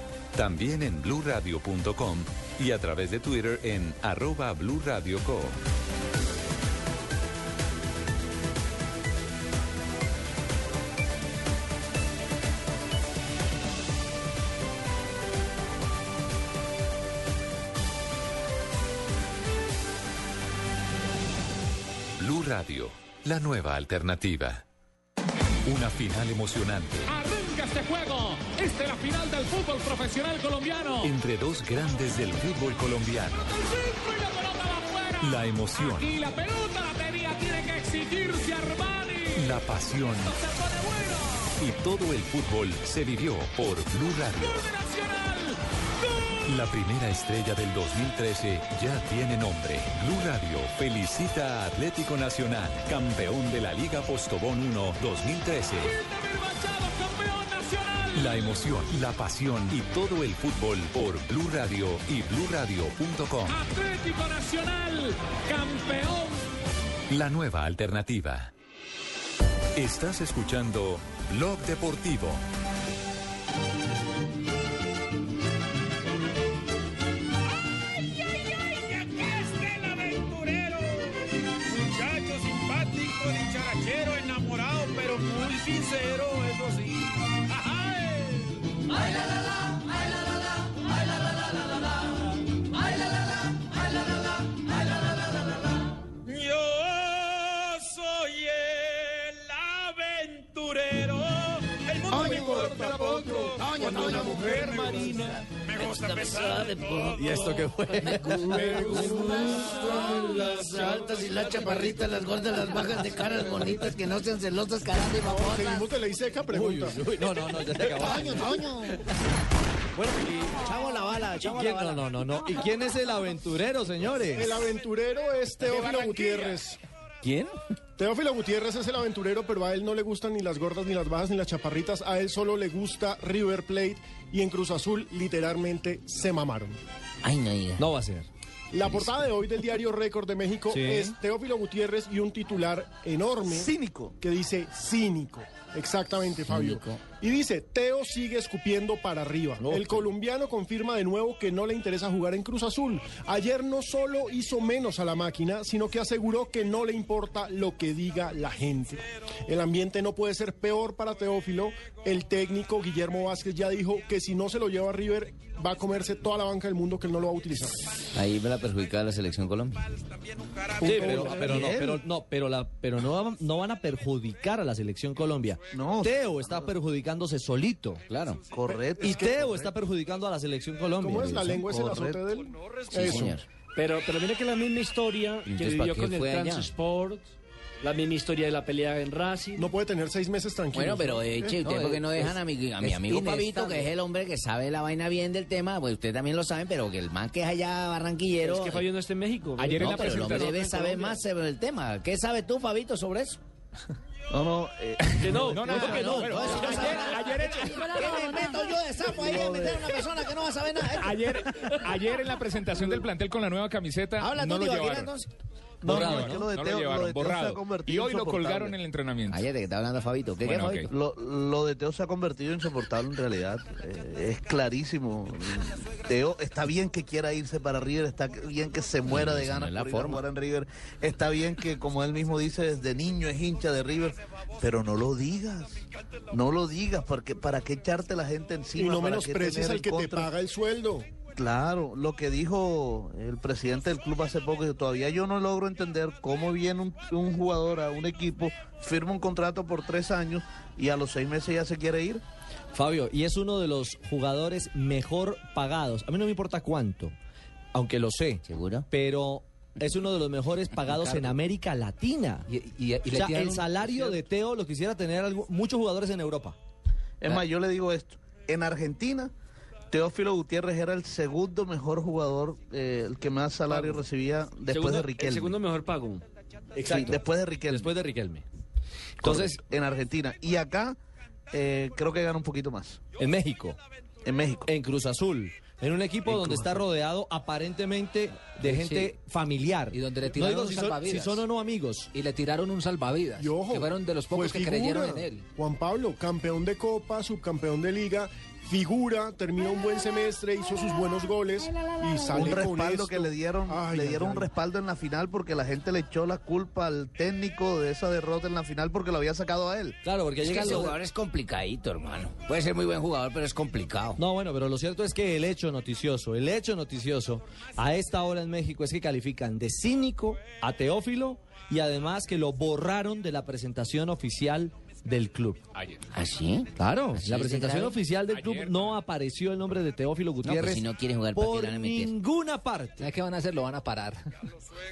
También en bluradio.com y a través de Twitter en arroba blurradioco. Blue Radio, la nueva alternativa. Una final emocionante. ¡Arranca este juego! Esta es la final del fútbol profesional colombiano. Entre dos grandes del fútbol colombiano. La emoción. Y la pelota la tenía, tiene que exigirse Armani. La pasión. Y todo el fútbol se vivió por Blue Radio. La primera estrella del 2013 ya tiene nombre. Blue Radio felicita a Atlético Nacional, campeón de la Liga Postobón 1 2013. La emoción, la pasión y todo el fútbol por Blue Radio y bluradio.com. Atlético Nacional, campeón. La nueva alternativa. Estás escuchando Blog Deportivo. Gusta. ¿Y esto qué fue? Me gustan las altas y las chaparritas, las gordas, las bajas de caras bonitas, que no sean celosas, caras de babosas. Seguimos de ley seca, pregunta. Uy, uy, no, no, no, ya se acabó. Toño, Toño. Bueno, y... Chavo la bala, ¿Y chavo la quién, bala. no, no, no, no. ¿Y quién es el aventurero, señores? El aventurero es Teófilo Gutiérrez. ¿Quién? Teófilo Gutiérrez es el aventurero, pero a él no le gustan ni las gordas, ni las bajas, ni las chaparritas. A él solo le gusta River Plate y en Cruz Azul literalmente se mamaron. Ay, no diga. No va a ser. La portada de hoy del diario Récord de México Sí. es Teófilo Gutiérrez y un titular enorme. Cínico. Que dice cínico. Exactamente, Fabio. Y dice, Teo sigue escupiendo para arriba. El colombiano confirma de nuevo que no le interesa jugar en Cruz Azul. Ayer no solo hizo menos a la máquina, sino que aseguró que no le importa lo que diga la gente. El ambiente no puede ser peor para Teófilo. El técnico Guillermo Vázquez ya dijo que si no se lo lleva a River, va a comerse toda la banca del mundo que él no lo va a utilizar. Ahí me la perjudicada la selección Colombia. Sí, pero, pero no, pero no, pero la, pero no, van- no van a perjudicar a la selección Colombia. No. Teo está perjudicándose solito. Claro. Correcto. Y Teo está perjudicando a la selección Colombia. ¿Cómo es? ¿La lengua es el azote de él? Eso. Pero, pero mire que la misma historia que vivió ¿para qué con el? Transport, la misma historia de la pelea en Racing. No puede tener seis meses tranquilo. Bueno, pero eche, ¿ustedes por qué no dejan a mi, a mi amigo. Fabito, que es el hombre que sabe la vaina bien del tema? Pues ustedes también lo saben, pero que el man que es allá barranquillero... Es que Fabio no está en México. Ayer no, no, pero el hombre debe saber más sobre el tema. ¿Qué sabes tú, Fabito, sobre eso? No, no. eh, Que no, no, no, no, que no. bueno, Ayer, ayer, ¿Qué me meto yo de sapo ahí a meter a una persona que no va a saber nada? Ayer, ayer en la presentación del plantel con la nueva camiseta Habla no tú, lo llevaron. entonces. No, Borrado, no, es que ¿no? lo de No Teo- lo lo llevaron, de Teo se ha borrado. convertido Y hoy lo colgaron en el entrenamiento. Ayer, ¿de qué está hablando Fabito? ¿Qué, Bueno, qué? Lo, lo de Teo se ha convertido insoportable en realidad. Eh, es clarísimo. Teo está bien que quiera irse para River, está bien que se muera de no ganas la por ir a forma. jugar en River. Está bien que, como él mismo dice, desde niño es hincha de River. Pero no lo digas. No lo digas, porque ¿para qué echarte la gente encima? Y no ¿Para qué menosprecies al en que te paga el sueldo. Claro, lo que dijo el presidente del club hace poco, que todavía yo no logro entender cómo viene un, un jugador a un equipo, firma un contrato por tres años y a los seis meses ya se quiere ir. Fabio, y es uno de los jugadores mejor pagados. A mí no me importa cuánto, aunque lo sé. ¿Seguro? Pero es uno de los mejores pagados en América Latina. Y, y- y o sea, el un- salario de Teo lo quisiera tener algo- muchos jugadores en Europa. Es más, yo le digo esto, en Argentina, Teófilo Gutiérrez era el segundo mejor jugador, eh, el que más salario recibía después Segundo- de Riquelme. El segundo mejor pago. Sí, después de Riquelme. Después de Riquelme. Entonces, en Argentina. Y acá, eh, creo que gana un poquito más. En México. En México. En Cruz Azul. En un equipo En donde Cruz está Azul. rodeado aparentemente de gente familiar. Y donde le No tiraron digo un si son, salvavidas. si son o no amigos. Y le tiraron un salvavidas. Y ojo, que fueron de los pocos que creyeron en él. Juan Pablo, campeón de Copa, subcampeón de Liga, figura, termina un buen semestre, hizo sus buenos goles y sale un con respaldo esto. que le dieron Ay, le dieron ay. un respaldo en la final porque la gente le echó la culpa al técnico de esa derrota en la final porque lo había sacado a él Claro, porque Es que llega ese lo- jugador es complicadito, hermano. Puede ser muy buen jugador, pero es complicado. No, bueno, pero lo cierto es que el hecho noticioso, el hecho noticioso a esta hora en México es que califican de cínico a Teófilo y además que lo borraron de la presentación oficial del club. Ayer. ¿Ah, sí? Claro, ¿Así la presentación oficial del club no apareció el nombre de Teófilo pues Gutiérrez. si no quiere jugar, ¿para qué por van a meter? ninguna parte. ¿Sabes qué van a hacer? Lo van a parar.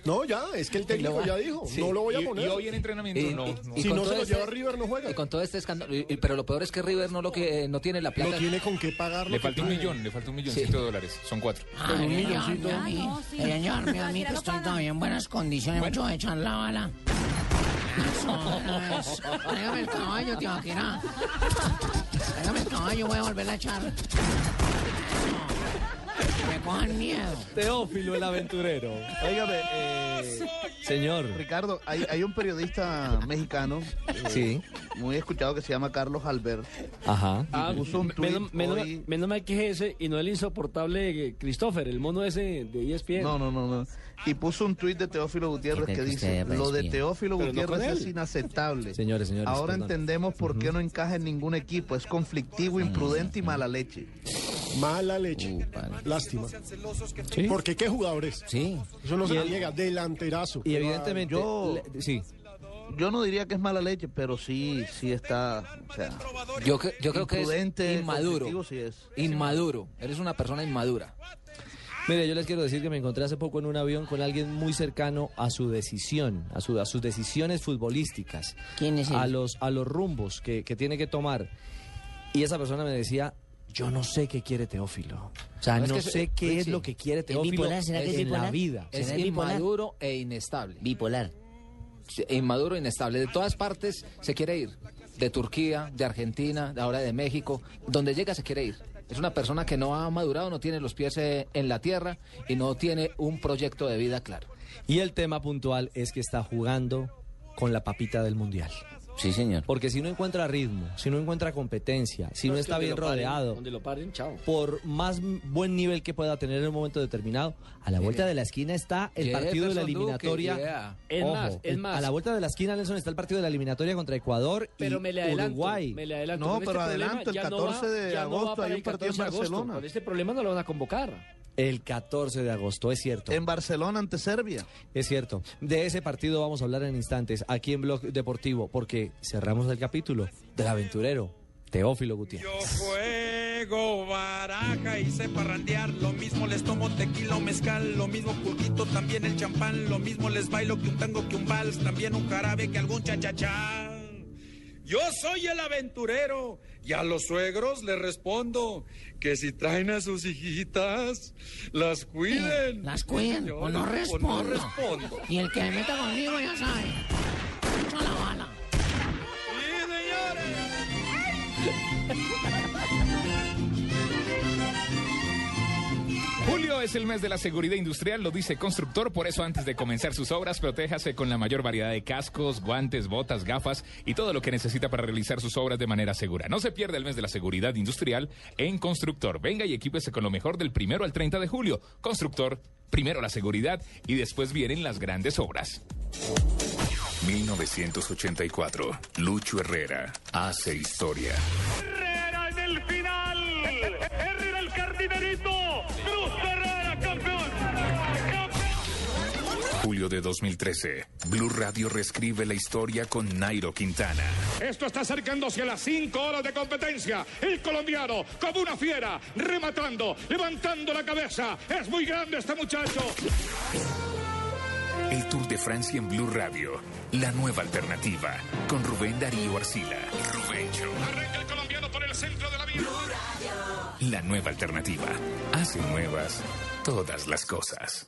No, ya, es que el técnico ya dijo, Sí. no lo voy a Y- poner. y hoy en entrenamiento Y- no. y- no. y si no se lo este- lleva River, no juega. Y con todo este escándalo. y- y- pero lo peor es que River no lo que no tiene la plata. No tiene con qué pagarlo. Le falta un millón, le falta un milloncito de dólares. Son cuatro. Con un milloncito. Señor, mi amigo, estoy todavía en buenas condiciones. Mucho de echar la bala. Tráigame el caballo, tío Akira. Tráigame el caballo, voy a volver a echar. Me cojan miedo. Teófilo el aventurero. Óigame, eh, Señor. Ricardo hay, hay un periodista mexicano eh, Sí. muy escuchado que se llama Carlos Albert Ajá. Ah, puso un me- tuit menos, menos- hoy- menos mal que es ese y no el insoportable eh, Christopher, el mono ese de ESPN. No, no, no, no. Y puso un tuit de Teófilo Gutiérrez ¿Qué que dice, lo de? Teófilo Pero no con Gutiérrez es inaceptable. Señores, señores, Ahora perdón. entendemos por qué no encaja en ningún equipo. Es conflictivo, imprudente y mala leche. Mala leche. Lástima. Porque qué jugadores. Sí. Eso no Y se el- niega. Delanterazo. Y evidentemente, Yo- le- sí. yo no diría que es mala leche, pero sí, sí está, o sea, Yo, cre- yo creo que es imprudente, inmaduro. conflictivo, sí es. Inmaduro. Eres una persona inmadura. Mire, yo les quiero decir que me encontré hace poco en un avión con alguien muy cercano a su decisión, a, su- a sus decisiones futbolísticas. ¿Quién es él? A los, a los rumbos que, que tiene que tomar. Y esa persona me decía, yo no sé qué quiere Teófilo. O sea, No, no, es que- sé qué es sí. lo que quiere ¿Es Teófilo bipolar? ¿Será que es en la vida. Es inmaduro e inestable. Bipolar. Sí, Inmaduro e inestable. De todas partes se quiere ir. De Turquía, de Argentina, ahora de México. Donde llega se quiere ir. Es una persona que no ha madurado, no tiene los pies eh, en la tierra y no tiene un proyecto de vida claro. Y el tema puntual es que está jugando con la papita del mundial. Sí, señor. Porque si no encuentra ritmo, si no encuentra competencia, si no, es está bien paren, rodeado, Donde lo paren, chao. por más buen nivel que pueda tener en un momento determinado, a la vuelta de la esquina está el partido de la Duque, eliminatoria. yeah. Es Ojo, más, es el- más. A la vuelta de la esquina, Nelson, está el partido de la eliminatoria contra Ecuador Pero y me le adelanto, Uruguay. me le adelanto. No, este pero problema adelanto, el ya no 14 va- de no agosto para hay un partido en 14 agosto. Barcelona. Con este problema no lo van a convocar. El 14 de agosto, es cierto. En Barcelona ante Serbia. Es cierto. De ese partido vamos a hablar en instantes aquí en Blog Deportivo, porque cerramos el capítulo del aventurero Teófilo Gutiérrez. Juego, baraja y sé parrandear. Lo mismo les tomo tequila o mezcal. Lo mismo pulquito, también el champán. Lo mismo les bailo que un tango, que un vals. También un jarabe que algún chachachá. Yo soy el aventurero y a los suegros les respondo que si traen a sus hijitas, las cuiden. Las cuiden o no señor, respondo. no respondo. Y el que me meta conmigo ya sabe. Echa la bala. Sí, señores. Julio es el mes de la seguridad industrial, lo dice Constructor, por eso antes de comenzar sus obras, protéjase con la mayor variedad de cascos, guantes, botas, gafas y todo lo que necesita para realizar sus obras de manera segura. No se pierda el mes de la seguridad industrial en Constructor. Venga y equípese con lo mejor del primero al 30 de julio. Constructor, primero la seguridad y después vienen las grandes obras. 1984. Lucho Herrera hace historia. Herrera en el final. Herrera el cardinerito. Julio de 2013. Blue Radio reescribe la historia con Nairo Quintana. Esto está acercándose a las cinco horas de competencia. El colombiano, como una fiera, rematando, levantando la cabeza. Es muy grande este muchacho. El Tour de Francia en Blue Radio. La nueva alternativa. Con Rubén Darío Arcila. Rubencho. Arranca el colombiano por el centro de la vía. La nueva alternativa. Hace nuevas todas las cosas.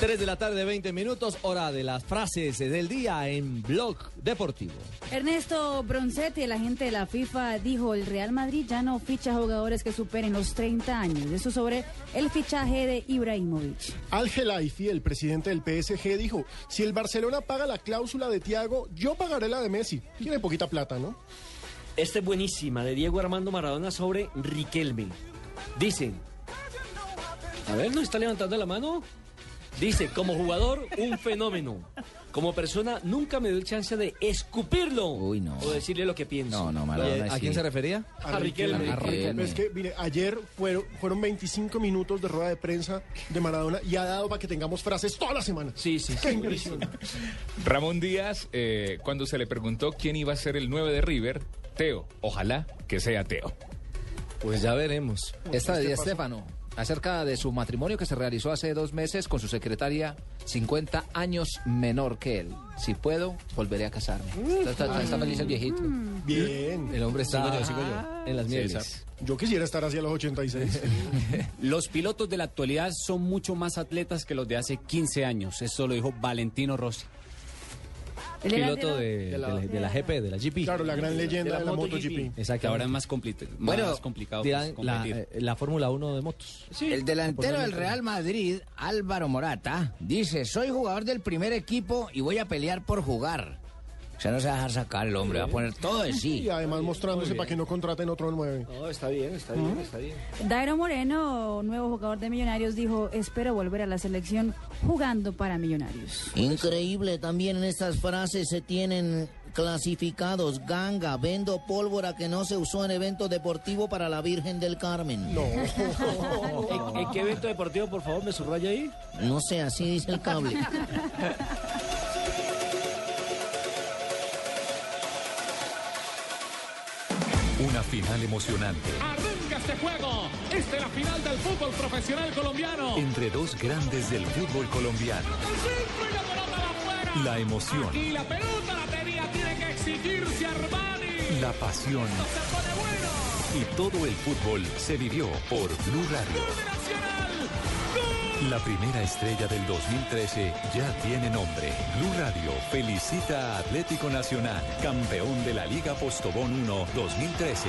Tres de la tarde, 20 minutos, hora de las frases del día en Blog Deportivo. Ernesto Bronzetti, el agente de la FIFA, dijo el Real Madrid ya no ficha jugadores que superen los 30 años. Eso sobre el fichaje de Ibrahimovic. Al Gelaifi, el presidente del PSG, dijo, si el Barcelona paga la cláusula de Tiago, yo pagaré la de Messi. Tiene poquita plata, ¿no? Esta es buenísima, de Diego Armando Maradona sobre Riquelme. Dicen, a ver, ¿no está levantando la mano? Dice, como jugador, un fenómeno. Como persona, nunca me dio el chance de escupirlo. Uy, no. O decirle lo que pienso. No, no, ¿Y ¿A quién se refería? A Riquelme. A Riquelme. Es que, mire, ayer fueron, fueron 25 minutos de rueda de prensa de Maradona y ha dado para que tengamos frases toda la semana. Sí, sí, Qué. Ramón Díaz, eh, cuando se le preguntó quién iba a ser el 9 de River, Teo. Ojalá que sea Teo. Pues ya veremos. Esta de ¿Qué Di pasó? Stefano, acerca de su matrimonio que se realizó hace dos meses con su secretaria, 50 años menor que él. Si puedo, volveré a casarme. Está, está- está feliz el viejito. Bien. El hombre está Sigo yo, sigo yo. en las mieles. Yo quisiera estar hacia los 86. Los pilotos de la actualidad son mucho más atletas que los de hace 15 años. Eso lo dijo Valentino Rossi. Él era Piloto de de, de la, de la GP, de la GP. Claro, la gran leyenda de la MotoGP. Exacto. ahora es más, compli- Bueno, más complicado Dirán pues, la, competir. eh, la Fórmula 1 de motos. el delantero del Real Madrid, Álvaro Morata, dice, soy jugador del primer equipo y voy a pelear por jugar. O sea, no se va a dejar sacar el hombre, va a poner todo de sí. Y además mostrándose para que no contraten otro 9. No, está bien, está bien, está bien. Dairo Moreno, nuevo jugador de Millonarios, dijo, espero volver a la selección jugando para Millonarios. Increíble, también en estas frases se tienen clasificados ganga, vendo pólvora que no se usó en evento deportivo para la Virgen del Carmen. No. ¿En, en qué evento deportivo, por favor, me subraya ahí? No sé, así dice el cable. Una final emocionante Arranca este juego. Esta es la final del fútbol profesional colombiano. entre dos grandes del fútbol colombiano. La emoción, Y la pelota la tenía, tiene que exigirse Armani. la pasión y todo el fútbol se vivió por Blue Radio. La primera estrella del 2013 ya tiene nombre. Blue Radio felicita a Atlético Nacional, campeón de la Liga Postobón 1 2013.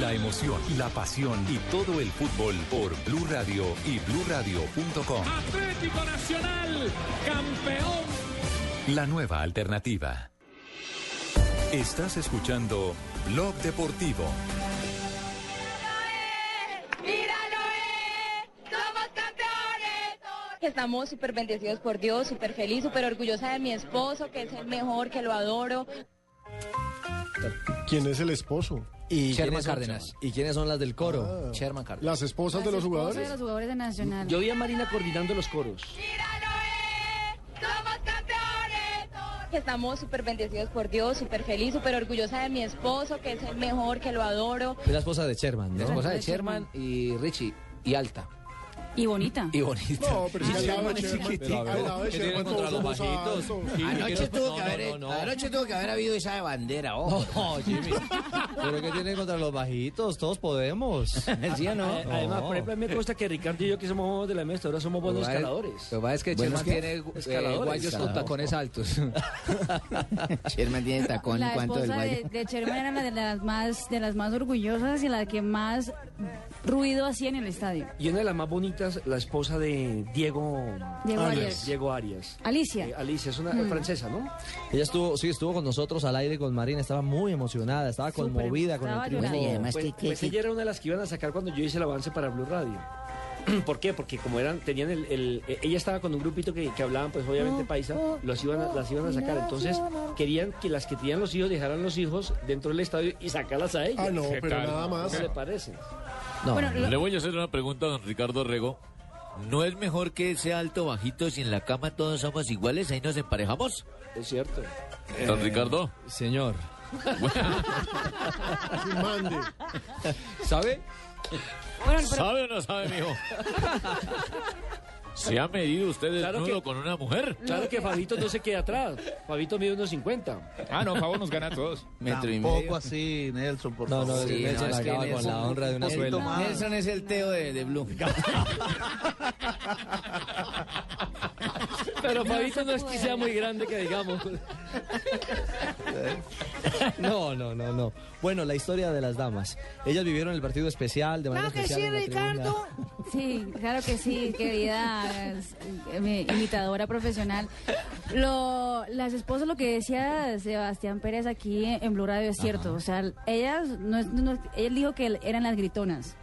La emoción, la pasión y todo el fútbol por Blue Radio y BlueRadio.com. Atlético Nacional, campeón. La nueva alternativa. Estás escuchando Blog Deportivo. Estamos súper bendecidos por Dios, súper feliz, súper orgullosa de mi esposo, que es el mejor, que lo adoro. ¿Quién es el esposo? ¿Y Sherman Cárdenas. ¿Y quiénes son las del coro? Ah. Sherman Cárdenas. ¿Las esposas de los Esposa de jugadores? los jugadores de Nacional. Yo vi a Marina coordinando los coros. Estamos súper bendecidos por Dios, súper feliz, súper orgullosa de mi esposo, que es el mejor, que lo adoro. Es la esposa de Sherman, La ¿no? esposa de Sherman y Richie. Y alta. Y bonita. Y bonita. No, pero si Y al lado Sherman de es Sherman- chiquitica. al lado de ¿Qué tiene Sherman todos somos altos. Anoche que- tuvo, que haber, no, no. anoche tuvo que haber habido esa de bandera, ojo. No, Jimmy. ¿Pero qué tiene contra los bajitos? Todos podemos. ¿Sí o no? A- Además, por ejemplo, a mí me consta que Ricardo y yo, que somos de la mesa, ahora somos buenos que escaladores. Lo que pasa es que ¿Buenos Sherman tiene eh, Escaladores. guayos con tacones altos. Sherman tiene tacón La en cuanto del esposa de, Sherman era la de las más de las más orgullosas y la que más ruido hacía en el estadio. Y una de las más bonitas, la esposa de Diego... Diego Arias. Diego Arias. Alicia. Eh, Alicia, es una Mm. francesa, ¿no? Ella estuvo, sí, estuvo con nosotros al aire con Marina, estaba muy emocionada, estaba Súper, conmovida con el triunfo. Pues, pues ella era una de las que iban a sacar cuando yo hice el avance para Blue Radio. ¿Por qué? Porque como eran, tenían el, el- eh, ella estaba con un grupito que, que hablaban, pues obviamente paisa, los iban a- las iban a sacar. Entonces querían que las que tenían los hijos dejaran los hijos dentro del estadio y sacarlas a ellas. Ah, no, ¿Qué pero tal? nada más. ¿Qué le parece? Le voy a hacer una pregunta a don Ricardo Rego. ¿No es mejor que sea alto bajito si en la cama todos somos iguales? Ahí nos emparejamos. Es cierto. Don Ricardo. Señor. Mande. ¿Sabe? ¿Sabe o no sabe, mijo? ¿Se ha medido usted Claro desnudo que- con una mujer? Claro que Fabito no se queda atrás. Fabito mide unos 50. Ah, no, Fabo nos gana a todos. Metro y Tampoco así, Nelson, por No, no, favor. Nelson es que acaba con Nelson- la honra de una suela. más. Nelson es el Teo de, de Blue. Pero Fabito no es que sea muy grande que digamos. No, no, no, no. Bueno, la historia de las damas. Ellas vivieron el partido especial de manera Claro que especial. sí, en la tribuna. Sí, claro que sí, querida mi imitadora profesional. Lo, las esposas, lo que decía Sebastián Pérez aquí en Blue Radio es cierto. O sea, ellas, no, él dijo que eran las gritonas.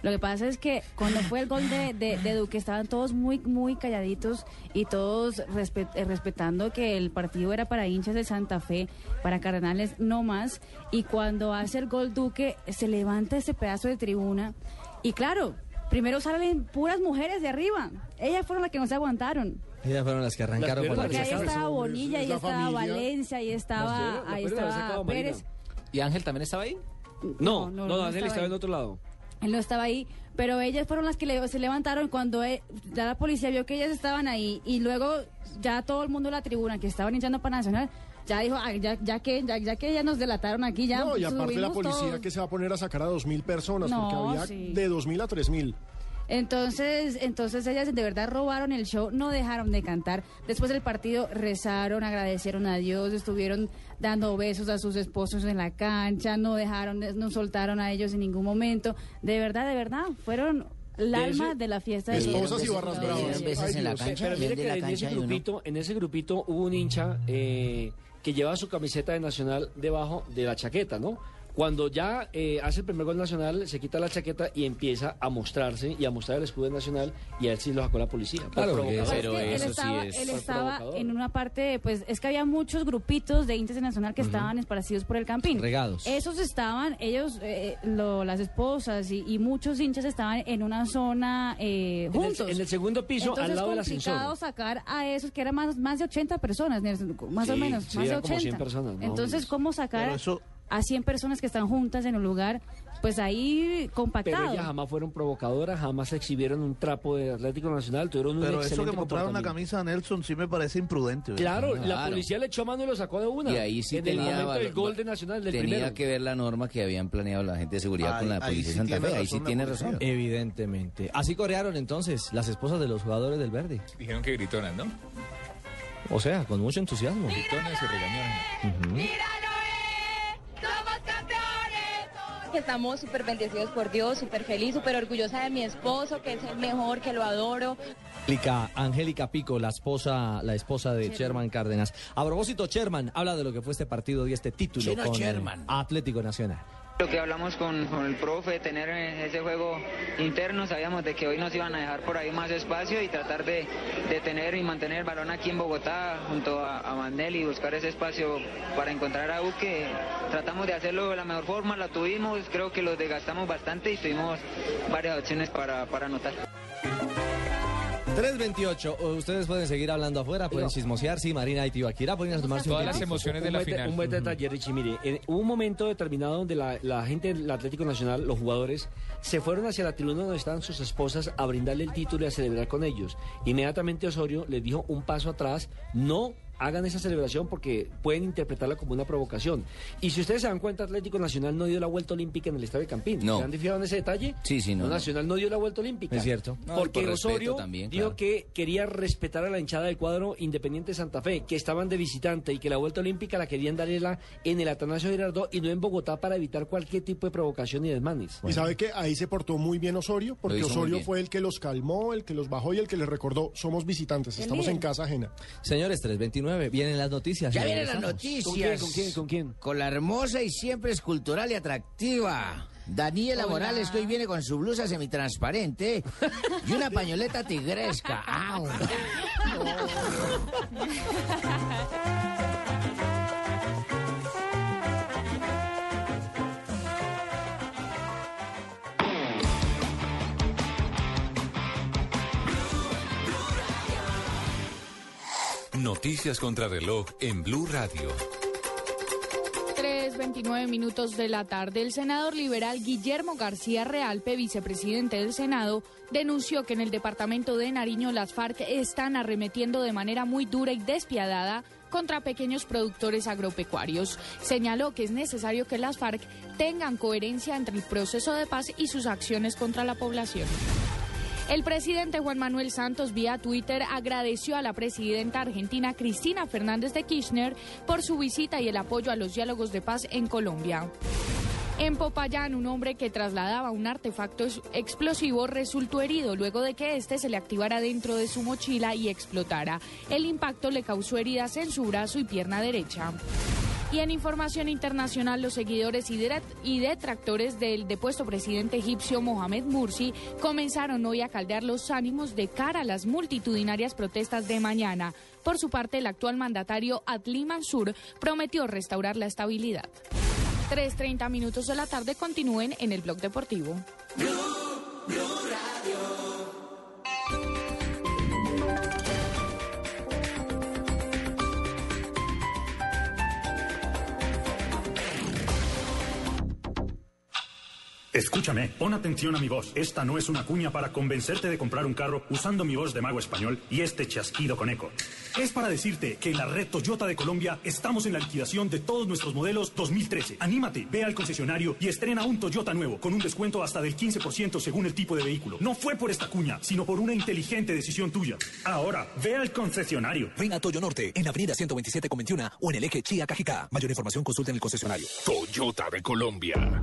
Lo que pasa es que cuando fue el gol de, de- de Duque estaban todos muy, muy calladitos y todos eh, respetando que el partido era para hinchas de Santa Fe, para Cardenales no más. Y cuando hace el gol Duque, se levanta ese pedazo de tribuna y claro, primero salen puras mujeres de arriba. Ellas fueron las que no se aguantaron. Ellas fueron las que arrancaron con la Porque ahí estaba Bonilla, ahí estaba familia. Valencia, ahí estaba, ahí estaba. Pérez. ¿Y Ángel también estaba ahí? No, no, no, no Ángel estaba en otro lado. Él no estaba ahí, pero ellas fueron las que le- se levantaron cuando eh, ya la policía vio que ellas estaban ahí y luego ya todo el mundo de la tribuna que estaban hinchando para Nacional ya dijo, "Ay, ya, ya que ya, ya que ellas nos delataron aquí ya No, y aparte la policía todos". que se va a poner a sacar a dos mil personas, No, porque había sí. de dos mil a tres mil. Entonces, entonces ellas de verdad robaron el show, no dejaron de cantar. Después del partido rezaron, agradecieron a Dios, estuvieron dando besos a sus esposos en la cancha, no dejaron, no soltaron a ellos en ningún momento. De verdad, de verdad, fueron el alma de la fiesta de Esposas y barras bravas. en. Pero mire que ese grupito, en ese grupito hubo un hincha eh, que lleva su camiseta de Nacional debajo de la chaqueta, ¿no? Cuando ya eh, hace el primer gol nacional, se quita la chaqueta y empieza a mostrarse y a mostrar el escudo de Nacional y a él sí lo sacó la policía. Claro, pero Es que él eso sí estaba, es- él estaba provocador. en una parte, pues es que había muchos grupitos de hinchas nacional que estaban esparcidos por el campín. Regados. Esos estaban, ellos, eh, lo- las esposas y, y muchos hinchas estaban en una zona eh, En el- juntos. en el segundo piso, Entonces, al lado del complicado ascensor. sacar a esos que eran más, más de 80 personas, más o menos, sí, más de eran 80. como 100 personas, más o Entonces. ¿cómo sacar Pero eso- a 100 personas que están juntas en un lugar, pues ahí Pero compactado? ellas jamás fueron provocadoras, jamás exhibieron un trapo de Atlético Nacional, tuvieron un Pero eso excelente que mostraron una camisa Nelson sí me parece imprudente. Claro, la policía le echó mano y lo sacó de una. Y ahí sí en tenía el momento del gol de Nacional del tenía primero. que ver la norma que habían planeado la gente de seguridad con la policía de sí Santa Fe. Ahí sí tiene razón. Evidentemente. Así corearon entonces las esposas de los jugadores del Verde. Dijeron que gritonas, ¿no? O sea, con mucho entusiasmo. Gritonas y regañonas. Ujú. Que estamos súper bendecidos por Dios, súper feliz, súper orgullosa de mi esposo, que es el mejor, que lo adoro. Angélica, Angélica Pico, la esposa, la esposa de Sherman Cárdenas. A propósito, Sherman habla de lo que fue este partido y este título Chino con el Sherman. Atlético Nacional. Lo que hablamos con, el profe, tener ese juego interno, sabíamos de que hoy nos iban a dejar por ahí más espacio y tratar de, de tener y mantener el balón aquí en Bogotá junto a, a Mandel y buscar ese espacio para encontrar a Uque. Tratamos de hacerlo de la mejor forma, la tuvimos, creo que los desgastamos bastante y tuvimos varias opciones para, para anotar. 328. Ustedes pueden seguir hablando afuera, pueden chismosear. Sí, Marina y Tibaquira pueden ir a tomarse un Todas las emociones de la buen, final. Un buen detalle, Richie. Mire, en- hubo un momento determinado donde la, la gente del Atlético Nacional, los jugadores, se fueron hacia la tribuna donde estaban sus esposas a brindarle el título y a celebrar con ellos. Inmediatamente Osorio les dijo un paso atrás, no hagan esa celebración porque pueden interpretarla como una provocación. Y si ustedes se dan cuenta, Atlético Nacional no dio la vuelta olímpica en el Estadio de Campín. No. ¿Se han fijado en ese detalle? Sí, sí, no, no. Nacional no dio la vuelta olímpica. Es cierto. No, porque por Osorio también, dijo claro. que quería respetar a la hinchada del cuadro Independiente de Santa Fe, que estaban de visitante y que la vuelta olímpica la querían darla en el Atanasio Girardot y no en Bogotá para evitar cualquier tipo de provocación y desmanes. Y sabe que ahí se portó muy bien Osorio, porque Osorio fue el que los calmó, el que los bajó y el que les recordó, somos visitantes, estamos en casa ajena. Señores, 329. Vienen las noticias. Ya vienen las noticias. ¿Con quién? ¿Con quién? ¿Con quién? Con la hermosa y siempre escultural y atractiva. Daniela Hola. Morales, que hoy viene con su blusa semitransparente y una pañoleta tigresca. ¡Au! Noticias contra reloj en Blue Radio. 3.29 minutos de la tarde, el senador liberal Guillermo García Realpe, vicepresidente del Senado, denunció que en el departamento de Nariño las FARC están arremetiendo de manera muy dura y despiadada contra pequeños productores agropecuarios. Señaló que es necesario que las FARC tengan coherencia entre el proceso de paz y sus acciones contra la población. El presidente Juan Manuel Santos vía Twitter agradeció a la presidenta argentina Cristina Fernández de Kirchner por su visita y el apoyo a los diálogos de paz en Colombia. En Popayán, un hombre que trasladaba un artefacto explosivo resultó herido luego de que éste se le activara dentro de su mochila y explotara. El impacto le causó heridas en su brazo y pierna derecha. Y en información internacional, los seguidores y, detra- y detractores del depuesto presidente egipcio Mohamed Mursi comenzaron hoy a caldear los ánimos de cara a las multitudinarias protestas de mañana. Por su parte, el actual mandatario Adli Mansur prometió restaurar la estabilidad. 3.30 minutos de la tarde continúen en el blog deportivo. Escúchame, pon atención a mi voz. Esta no es una cuña para convencerte de comprar un carro usando mi voz de mago español y este chasquido con eco. Es para decirte que en la red Toyota de Colombia estamos en la liquidación de todos nuestros modelos 2013. Anímate, ve al concesionario y estrena un Toyota nuevo con un descuento hasta del 15% según el tipo de vehículo. No fue por esta cuña, sino por una inteligente decisión tuya. Ahora, ve al concesionario. Ven a Toyo Norte, en Avenida 127 con 21 o en el eje Chía Cajicá. Mayor información consulta en el concesionario. Toyota de Colombia.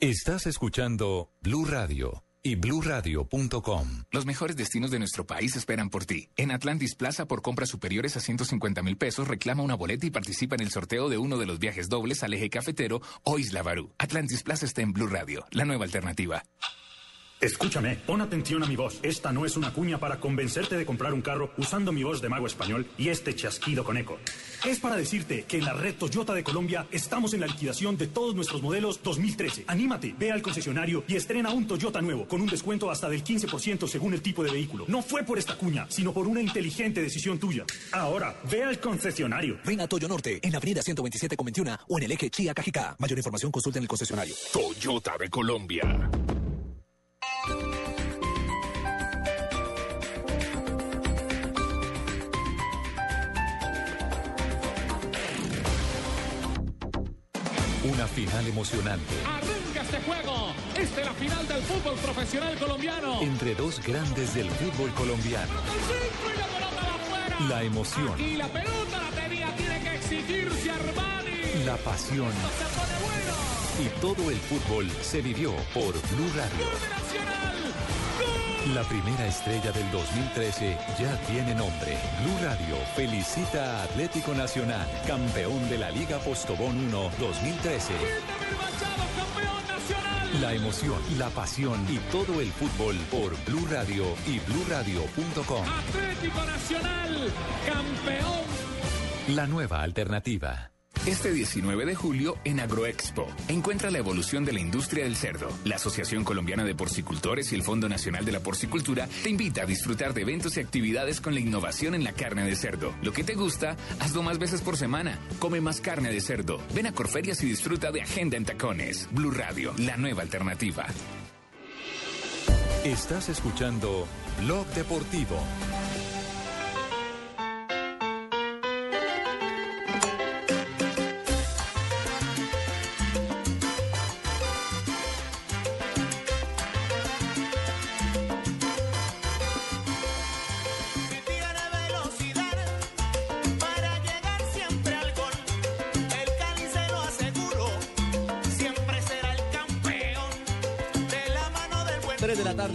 Estás escuchando Blue Radio y bluradio.com. Los mejores destinos de nuestro país esperan por ti. En Atlantis Plaza, por compras superiores a 150 mil pesos, reclama una boleta y participa en el sorteo de uno de los viajes dobles al eje cafetero o Isla Barú. Atlantis Plaza está en Blue Radio, la nueva alternativa. Escúchame, pon atención a mi voz. Esta no es una cuña para convencerte de comprar un carro usando mi voz de mago español y este chasquido con eco. Es para decirte que en la red Toyota de Colombia estamos en la liquidación de todos nuestros modelos 2013. Anímate, ve al concesionario y estrena un Toyota nuevo con un descuento hasta del 15% según el tipo de vehículo. No fue por esta cuña, sino por una inteligente decisión tuya. Ahora, ve al concesionario. Ven a Toyo Norte, en Avenida 127 con 21 o en el eje Chía Cajicá. Mayor información consulta en el concesionario. Toyota de Colombia. Una final emocionante Arranca este juego. Esta es la final del fútbol profesional colombiano. entre dos grandes del fútbol colombiano. La emoción, Y la pelota la tenía, tiene que exigirse Armani. la pasión Se pone bueno. Y todo el fútbol se vivió por Blue Radio. La primera estrella del 2013 ya tiene nombre. Blue Radio felicita a Atlético Nacional, campeón de la Liga Postobón 1 2013. Campeón nacional. La emoción, la pasión y todo el fútbol por Blue Radio y bluradio.com. Atlético Nacional. Campeón. La nueva alternativa. Este 19 de julio en Agroexpo, encuentra la evolución de la industria del cerdo. La Asociación Colombiana de Porcicultores y el Fondo Nacional de la Porcicultura te invita a disfrutar de eventos y actividades con la innovación en la carne de cerdo. Lo que te gusta, hazlo más veces por semana. Come más carne de cerdo. Ven a Corferias y disfruta de Agenda en Tacones. Blue Radio, la nueva alternativa. Estás escuchando Blog Deportivo.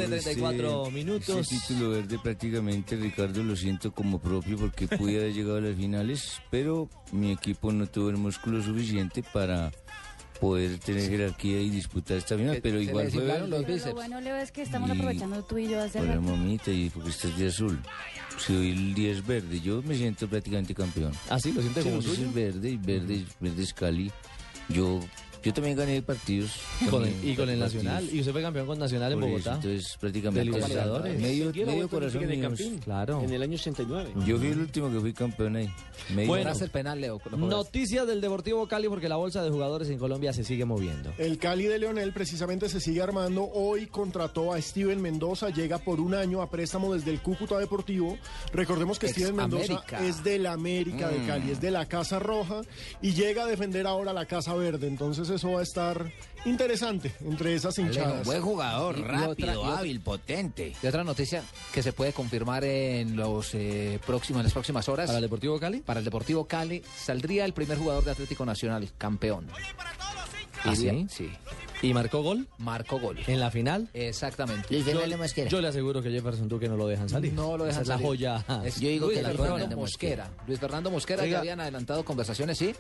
34 Ese- minutos. Ese título verde prácticamente, Ricardo, lo siento como propio porque pude haber llegado a las finales, pero mi equipo no tuvo el músculo suficiente para poder tener jerarquía y disputar esta final, pero igual fue... desinflaron los Pero lo bueno, Leo, es que estamos Y- aprovechando tú y yo hacer Hola mamita, y porque estás de azul. Si hoy el día es verde, yo me siento prácticamente campeón. ¿Ah, sí? ¿Lo siente como sí, suyo? es verde, y verde, verde es Cali. Yo, yo también gané partidos. Con el- y con el partidos. Nacional. Y usted fue campeón con Nacional en Por eso, Bogotá. entonces prácticamente De medio, medio corazón de mío. Campín, Claro. En el año 89. Yo fui el último que fui campeón ahí. Medio Bueno, el penal, Leo. Noticias del Deportivo Cali porque la bolsa de jugadores en Colombia se sigue moviendo. El Cali de Leonel precisamente se sigue armando. Hoy contrató a Steven Mendoza, llega por un año a préstamo desde el Cúcuta Deportivo. Recordemos que Ex Steven Mendoza América. es de la América de Mm. Cali, es de la Casa Roja y llega a defender ahora la Casa Verde. Entonces eso va a estar interesante entre esas hinchadas. Buen jugador, Y- rápido, otra- y otra- hábil, potente. Y otra noticia que se puede confirmar en los eh, próximos, en las próximas horas. ¿Para el Deportivo Cali? Para el Deportivo Cali saldría el primer jugador de Atlético Nacional, campeón. ¿Ah, sí? Sí. ¿Y marcó gol? Marcó gol. ¿En la final? Exactamente. Yo, yo le aseguro que Jefferson Duque no lo dejan salir. No lo dejan Esa es la salir. joya. Es Yo digo Luis que la Fernando corona. Mosquera. Luis Fernando Mosquera Oiga. ya habían adelantado conversaciones, ¿sí?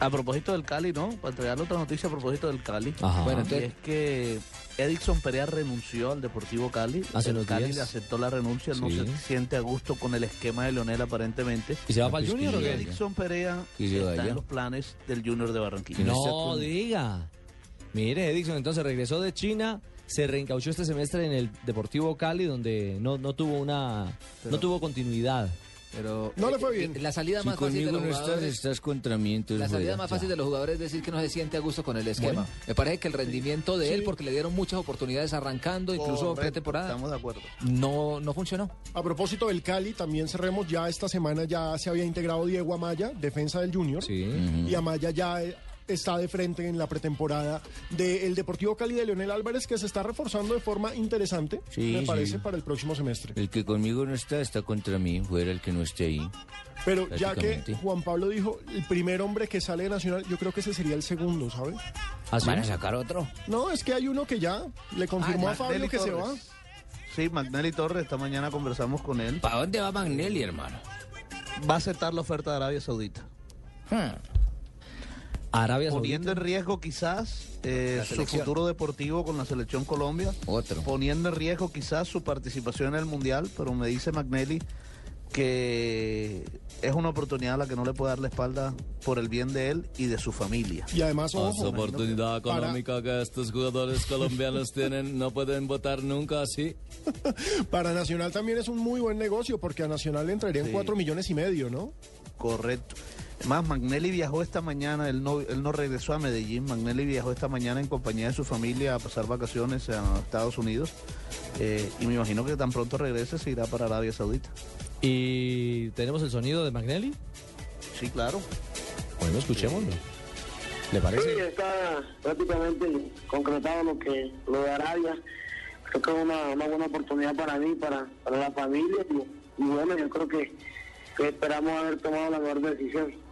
A propósito del Cali, ¿no? Para entregarle otra noticia a propósito del Cali. Ajá. Bueno, entonces... es que Edison Perea renunció al Deportivo Cali. Hace el Cali días. le aceptó la renuncia, no se siente a gusto con el esquema de Leonel aparentemente. ¿Y se va para el Junior o qué? Edison Perea está en los planes del Junior de Barranquilla. No diga. Mire, Edison entonces regresó de China, se reencauchó este semestre en el Deportivo Cali, donde no, no tuvo una, no tuvo continuidad. Pero No le fue bien. La salida Si más fácil de conmigo los estás, jugadores. estás contra mí, entonces La salida más fácil de los jugadores es decir que no se siente a gusto con el esquema. Bueno. Me parece que el rendimiento de él, Sí. porque le dieron muchas oportunidades arrancando, incluso Correcto, pretemporada. Estamos de acuerdo. No, no funcionó. A propósito del Cali, también cerremos ya esta semana, ya se había integrado Diego Amaya, defensa del Junior. Y Amaya ya eh, está de frente en la pretemporada del Deportivo Cali de Leonel Álvarez, que se está reforzando de forma interesante, Sí, me sí. parece, para el próximo semestre. El que conmigo no está, está contra mí, fuera el que no esté ahí. Pero ya que. Juan Pablo dijo, el primer hombre que sale de Nacional, yo creo que ese sería el segundo, ¿sabe? ¿Van a sacar otro? No, es que hay uno que ya le confirmó Ah, a Fabio Magnelli que se va. Sí, Magnelli Torres, esta mañana conversamos con él. ¿Para dónde va Magnelli, hermano? Va a aceptar la oferta de Arabia Saudita. Arabia Poniendo en riesgo quizás eh, su futuro deportivo con la selección Colombia. Otro. Poniendo en riesgo quizás su participación en el Mundial, pero me dice Magnelli que es una oportunidad a la que no le puede dar la espalda por el bien de él y de su familia. Y además, ojo, Esa oportunidad para- económica que estos jugadores colombianos tienen, no pueden votar nunca así. Para Nacional también es un muy buen negocio, porque a Nacional le entrarían Sí. cuatro millones y medio, ¿no? Correcto. Más, Magnelli viajó esta mañana, él no, él no regresó a Medellín, Magnelli viajó esta mañana en compañía de su familia a pasar vacaciones a Estados Unidos eh, y me imagino que tan pronto regrese se irá para Arabia Saudita. ¿Y tenemos el sonido de Magnelli? Sí, claro. Bueno, escuchémoslo. ¿Le Sí, parece? está prácticamente concretado lo que lo de Arabia. Creo que es una, una buena oportunidad para mí, para, para la familia. Y, y bueno, yo creo que, que esperamos haber tomado la mejor decisión.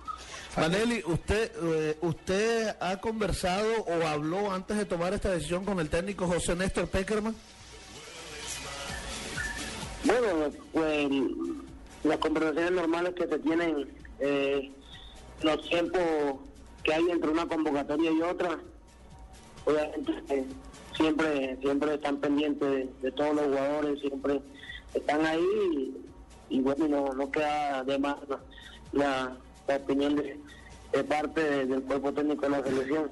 Maneli, ¿usted, eh, ¿usted ha conversado o habló antes de tomar esta decisión con el técnico José Néstor Peckerman? Bueno, pues las conversaciones normales que se tienen, eh, los tiempos que hay entre una convocatoria y otra, obviamente eh, siempre siempre están pendientes de, de todos los jugadores, siempre están ahí y, y bueno, no, no queda de más la, la- la opinión de, de parte de- del cuerpo técnico de la selección.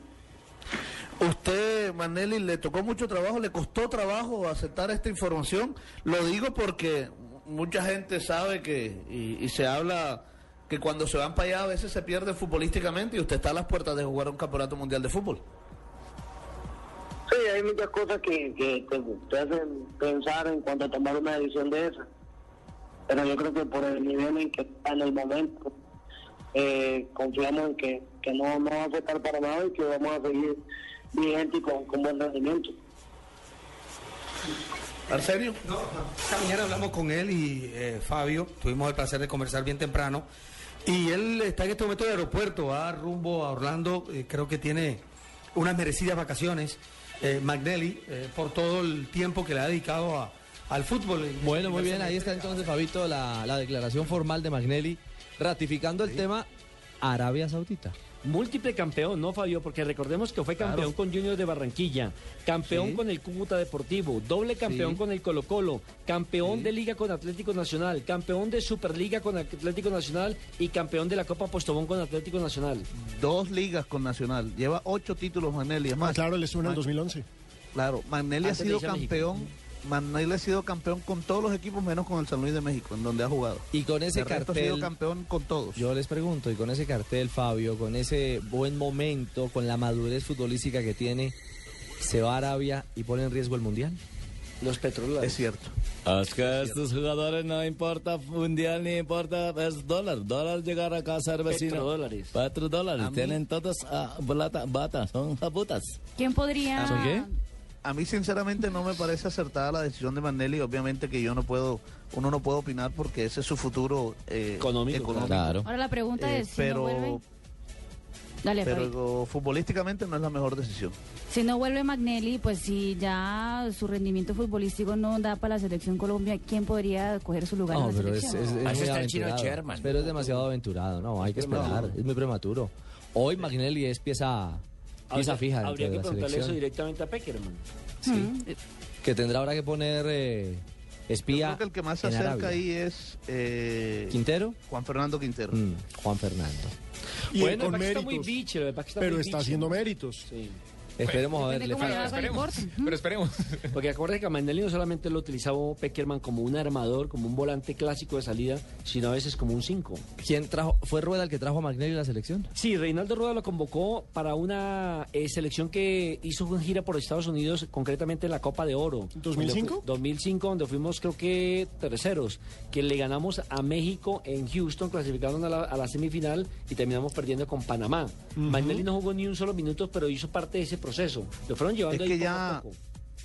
Usted, Maneli, le tocó mucho trabajo, le costó trabajo aceptar esta información. Lo digo porque mucha gente sabe que, y, y se habla que cuando se van para allá a veces se pierde futbolísticamente y usted está a las puertas de jugar un campeonato mundial de fútbol. Sí, hay muchas cosas que, que, que te hacen pensar en cuanto a tomar una decisión de esa. Pero yo creo que por el nivel en que está en el momento, eh, confiamos en que, que no, no va a afectar para nada y que vamos a seguir vigente y con, con buen rendimiento. ¿Arsenio? No, esta mañana hablamos con él y eh, Fabio, tuvimos el placer de conversar bien temprano. Y él está en este momento en el aeropuerto, va rumbo a Orlando, eh, creo que tiene unas merecidas vacaciones, eh, Magnelli, eh, por todo el tiempo que le ha dedicado a- al fútbol. Bueno, muy bien, ahí está entonces, Fabito, la, la declaración formal de Magnelli ratificando el tema Arabia Saudita. Múltiple campeón, ¿no, Fabio? Porque recordemos que fue campeón con Junior de Barranquilla, campeón Sí. con el Cúcuta Deportivo, doble campeón Sí. con el Colo Colo, campeón de Liga con Atlético Nacional, campeón de Superliga con Atlético Nacional y campeón de la Copa Postobón con Atlético Nacional. Dos ligas con Nacional. Lleva ocho títulos Magnelli. Es más, Ah, claro, le suena el Ma- 2011. Claro, Magnelli ha Antes sido México. Magnelli ha sido campeón con todos los equipos menos con el San Luis de México, en donde ha jugado. Y con ese resto ha cartel, sido campeón con todos. yo les pregunto, y con ese cartel, Fabio, con ese buen momento, con la madurez futbolística que tiene, ¿se va a Arabia y pone en riesgo el Mundial? Los petroleros. Es cierto. Es que estos jugadores no importa mundial ni importa es dólar. Dólar llegar acá a ser vecino. Petrodólares. Petrodólares. A mí- Tienen todos ah, plata, bata, son japutas. ¿Quién podría...? ¿Son qué? A mí sinceramente no me parece acertada la decisión de Manelli. Obviamente que yo no puedo, uno no puede opinar porque ese es su futuro eh, Económico, económico. Claro. Ahora la pregunta Eh, es, si no pero. Dale, pero futbolísticamente no es la mejor decisión. Si no vuelve Magnelli, pues si ya su rendimiento futbolístico no da para la selección Colombia, ¿quién podría coger su lugar No, en la pero selección? es- es Ahí muy está el chino aventurado. Sherman. Pero es demasiado aventurado, no, hay que esperar, es muy prematuro. Hoy Magnelli es pieza, pieza Habría- fija Habría que preguntarle eso directamente a Peckerman. Sí. que tendrá ahora que poner eh, espía Yo creo que el que más se acerca Arabia. ahí es eh, ¿Quintero? Juan Fernando Quintero. Mm, Juan Fernando. Y Bueno, con que está méritos. muy biche, está pero muy está biche. haciendo méritos. Sí. Esperemos a ver, le falta- esperemos. Pero esperemos. Porque acuérdate que a Magnelli no solamente lo utilizaba Peckerman como un armador, como un volante clásico de salida, sino a veces como un 5. ¿Quién trajo? ¿Fue Rueda el que trajo a Magnelli a la selección? Sí, Reinaldo Rueda lo convocó para una eh, selección que hizo una gira por Estados Unidos, concretamente en la Copa de Oro. ¿2005? Donde fu- 2005, donde fuimos creo que terceros, que le ganamos a México en Houston, clasificaron a la, a la semifinal y terminamos perdiendo con Panamá. Magnelli no jugó ni un solo minuto, pero hizo parte de ese proceso. Lo fueron Es llevando ahí que poco a ya, poco.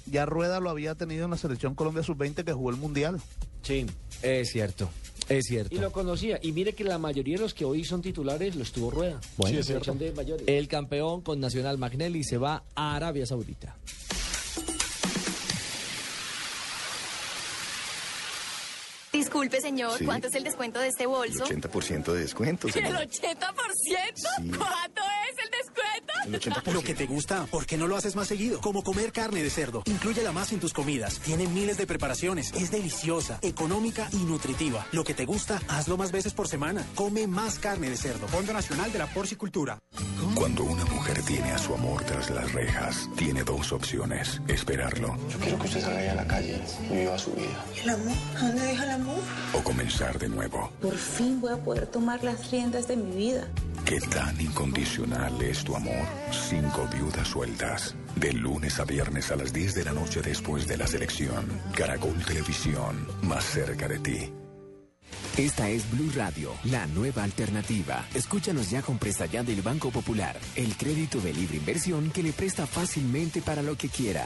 ya Rueda lo había tenido en la selección Colombia Sub-20 que jugó el Mundial. Sí. Es cierto, es cierto. Y lo conocía. Y mire que la mayoría de los que hoy son titulares los tuvo Rueda. Bueno, en la selección de mayores. El campeón con Nacional Magnelli se va a Arabia Saudita. Disculpe, señor, Sí. ¿cuánto es el descuento de este bolso? 80% de descuento, ¿El señor. 80%? ¿Cuánto es el descuento? El 80%. Lo que te gusta, ¿por qué no lo haces más seguido? Como comer carne de cerdo. Inclúyela más en tus comidas. Tiene miles de preparaciones. Es deliciosa, económica y nutritiva. Lo que te gusta, hazlo más veces por semana. Come más carne de cerdo. Fondo Nacional de la Porcicultura. Cuando una mujer tiene a su amor tras las rejas, tiene dos opciones. Esperarlo Yo quiero que usted salga ahí a la calle y viva su vida. ¿El amor? ¿A dónde deja el amor? o comenzar de nuevo. Por fin voy a poder tomar las riendas de mi vida. ¿Qué tan incondicional es tu amor? Cinco viudas sueltas. De lunes a viernes a las 10 de la noche después de la selección. Caracol Televisión, más cerca de ti. Esta es Blue Radio, la nueva alternativa. Escúchanos ya con presta ya del Banco Popular, el crédito de libre inversión que le presta fácilmente para lo que quiera.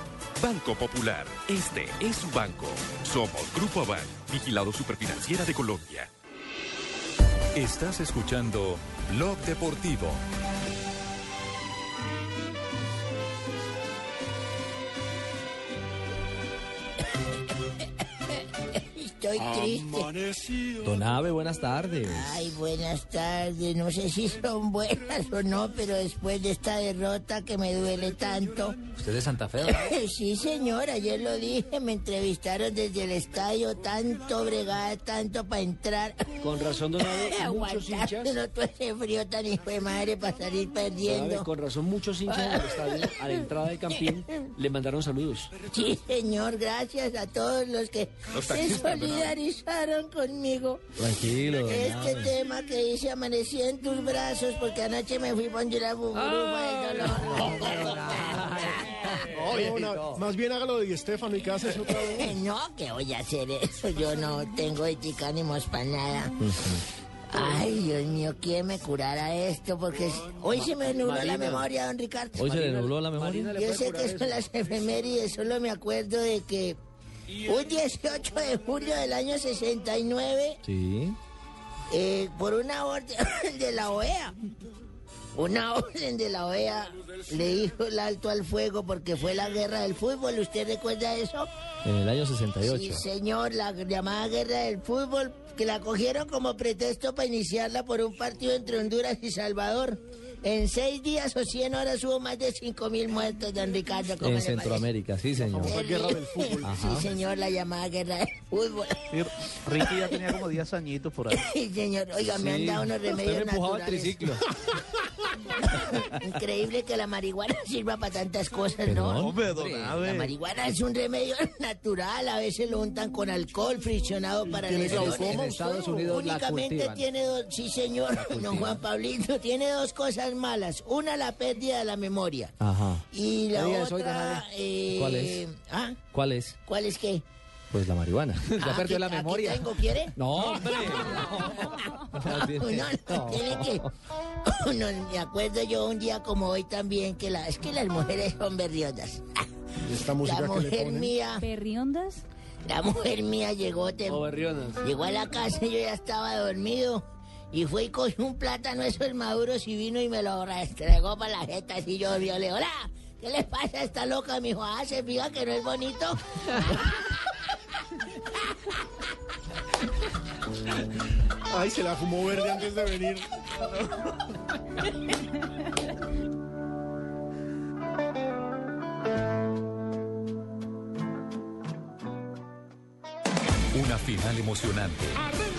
Banco Popular, este es su banco. Somos Grupo Aval, vigilado superfinanciera de Colombia. Estás escuchando Blog Deportivo. Estoy triste. Don Ave, buenas tardes. Ay, buenas tardes. No sé si son buenas o no, pero después de esta derrota que me duele tanto. ¿Usted es de Santa Fe? ¿verdad? Sí, señor, ayer lo dije, me entrevistaron desde el estadio, tanto bregada, tanto para entrar. Con razón, don Abe, muchos hinchas. Aguantando todo ese frío tan hijo de madre para salir Abe, perdiendo. con razón, muchos hinchas en el estadio, a la entrada de Campín, le mandaron saludos. Sí, señor, gracias a todos los que Los se. Solidarizaron conmigo. Tranquilo, Este tema que dice amanecí en tus brazos porque anoche me fui con la buburufa del dolor. No, na- más bien hágalo de Di Stefano y que haces otra vez. No, que voy a hacer eso. Yo no tengo ética ánimos para nada. Ay, Dios mío, ¿quién me curara esto? Porque hoy se me nubló Marina. la memoria, don Ricardo. Hoy se le nubló la memoria. Yo sé que son las efemérides, solo me acuerdo de que un 18 de julio del año 69, Sí. eh, por una orden de la OEA, una orden de la OEA le dijo el alto al fuego porque fue la guerra del fútbol. ¿Usted recuerda eso? En el año 68. Sí, señor, la llamada guerra del fútbol, que la cogieron como pretexto para iniciarla por un partido entre Honduras y Salvador. En seis días o cien horas hubo más de cinco mil muertos, don Ricardo. ¿cómo En le parece? Centroamérica, sí, señor. Ajá. Sí, señor, la llamada guerra del fútbol. Ricky ya tenía como 10 añitos por ahí. Sí, señor, oiga, me han dado unos usted remedios me empujaba el naturales. triciclo. Increíble que la marihuana sirva para tantas cosas, Pero, ¿no? hombre, don. La marihuana es un remedio natural, a veces lo untan con alcohol friccionado para glaucoma En Estados Unidos la Únicamente tiene dos, sí señor, don Juan Pablito, tiene dos cosas malas. Una, la pérdida de la memoria. Ajá. Y la ¿Qué día es hoy, otra, Abe? eh, ¿Cuál es? ¿Ah? ¿Cuál es? ¿Cuál es qué? Pues la marihuana. Ah, aquí- aquí tengo, ¿quiere? No, hombre. No, no, tiene que. No, me acuerdo yo un día como hoy también que la, es que las mujeres son berriondas. Esta La mujer mía. ¿Perriondas? La mujer mía llegó tem- O berrionas. Llegó a la casa y yo ya estaba dormido. Y fue y cogió un plátano esos maduros y vino y me lo restregó para la jeta así yo yo le digo, hola, ¿qué le pasa a esta loca? Me dijo, ah, se fija que no es bonito. Ay, se la fumó verde antes de venir. Una final emocionante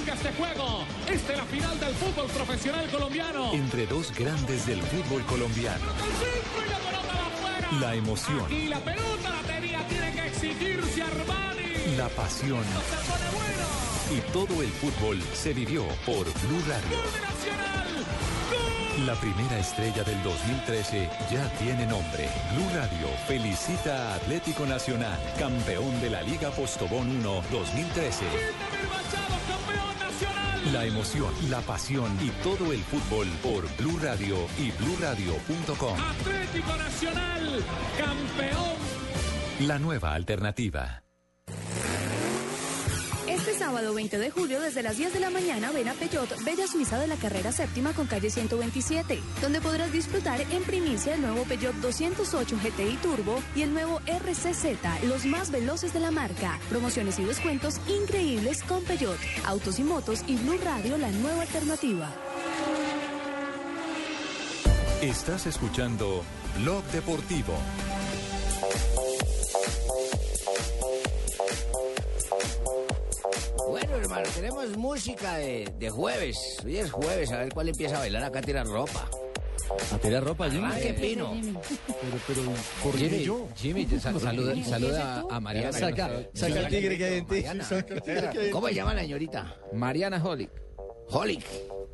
Arranca este juego. Esta es la final del fútbol profesional colombiano. entre dos grandes del fútbol colombiano. La emoción, Y la pelota la tenía, tiene que exigirse Armani. la pasión y todo el fútbol se vivió por Blue Radio. La primera estrella del 2013 ya tiene nombre. Blue Radio felicita a Atlético Nacional, campeón de la Liga Postobón 1 2013. La emoción, la pasión y todo el fútbol por Blue Radio y BlueRadio.com. Atlético Nacional, campeón. La nueva alternativa. Este sábado 20 de julio desde las 10 de la mañana ven a Peyot, Bella Suiza de la carrera séptima con calle 127, donde podrás disfrutar en primicia el nuevo Peugeot 208 GTI Turbo y el nuevo RCZ, los más veloces de la marca. Promociones y descuentos increíbles con Peyot, Autos y Motos y Blue Radio, la nueva alternativa. Estás escuchando Blog Deportivo. Bueno, hermano, tenemos música de, de jueves. Hoy es jueves, a ver cuál empieza a bailar acá a tirar ropa. ¿A tirar ropa, Jimmy? Arranque, Pino. Pero, pero, ¿por qué Jimmy, yo? Jimmy, te sal- saluda, saluda a, a Mariana. Saca- el tigre que hay en ti. ¿Cómo se llama la señorita? Mariana Holic, Holic.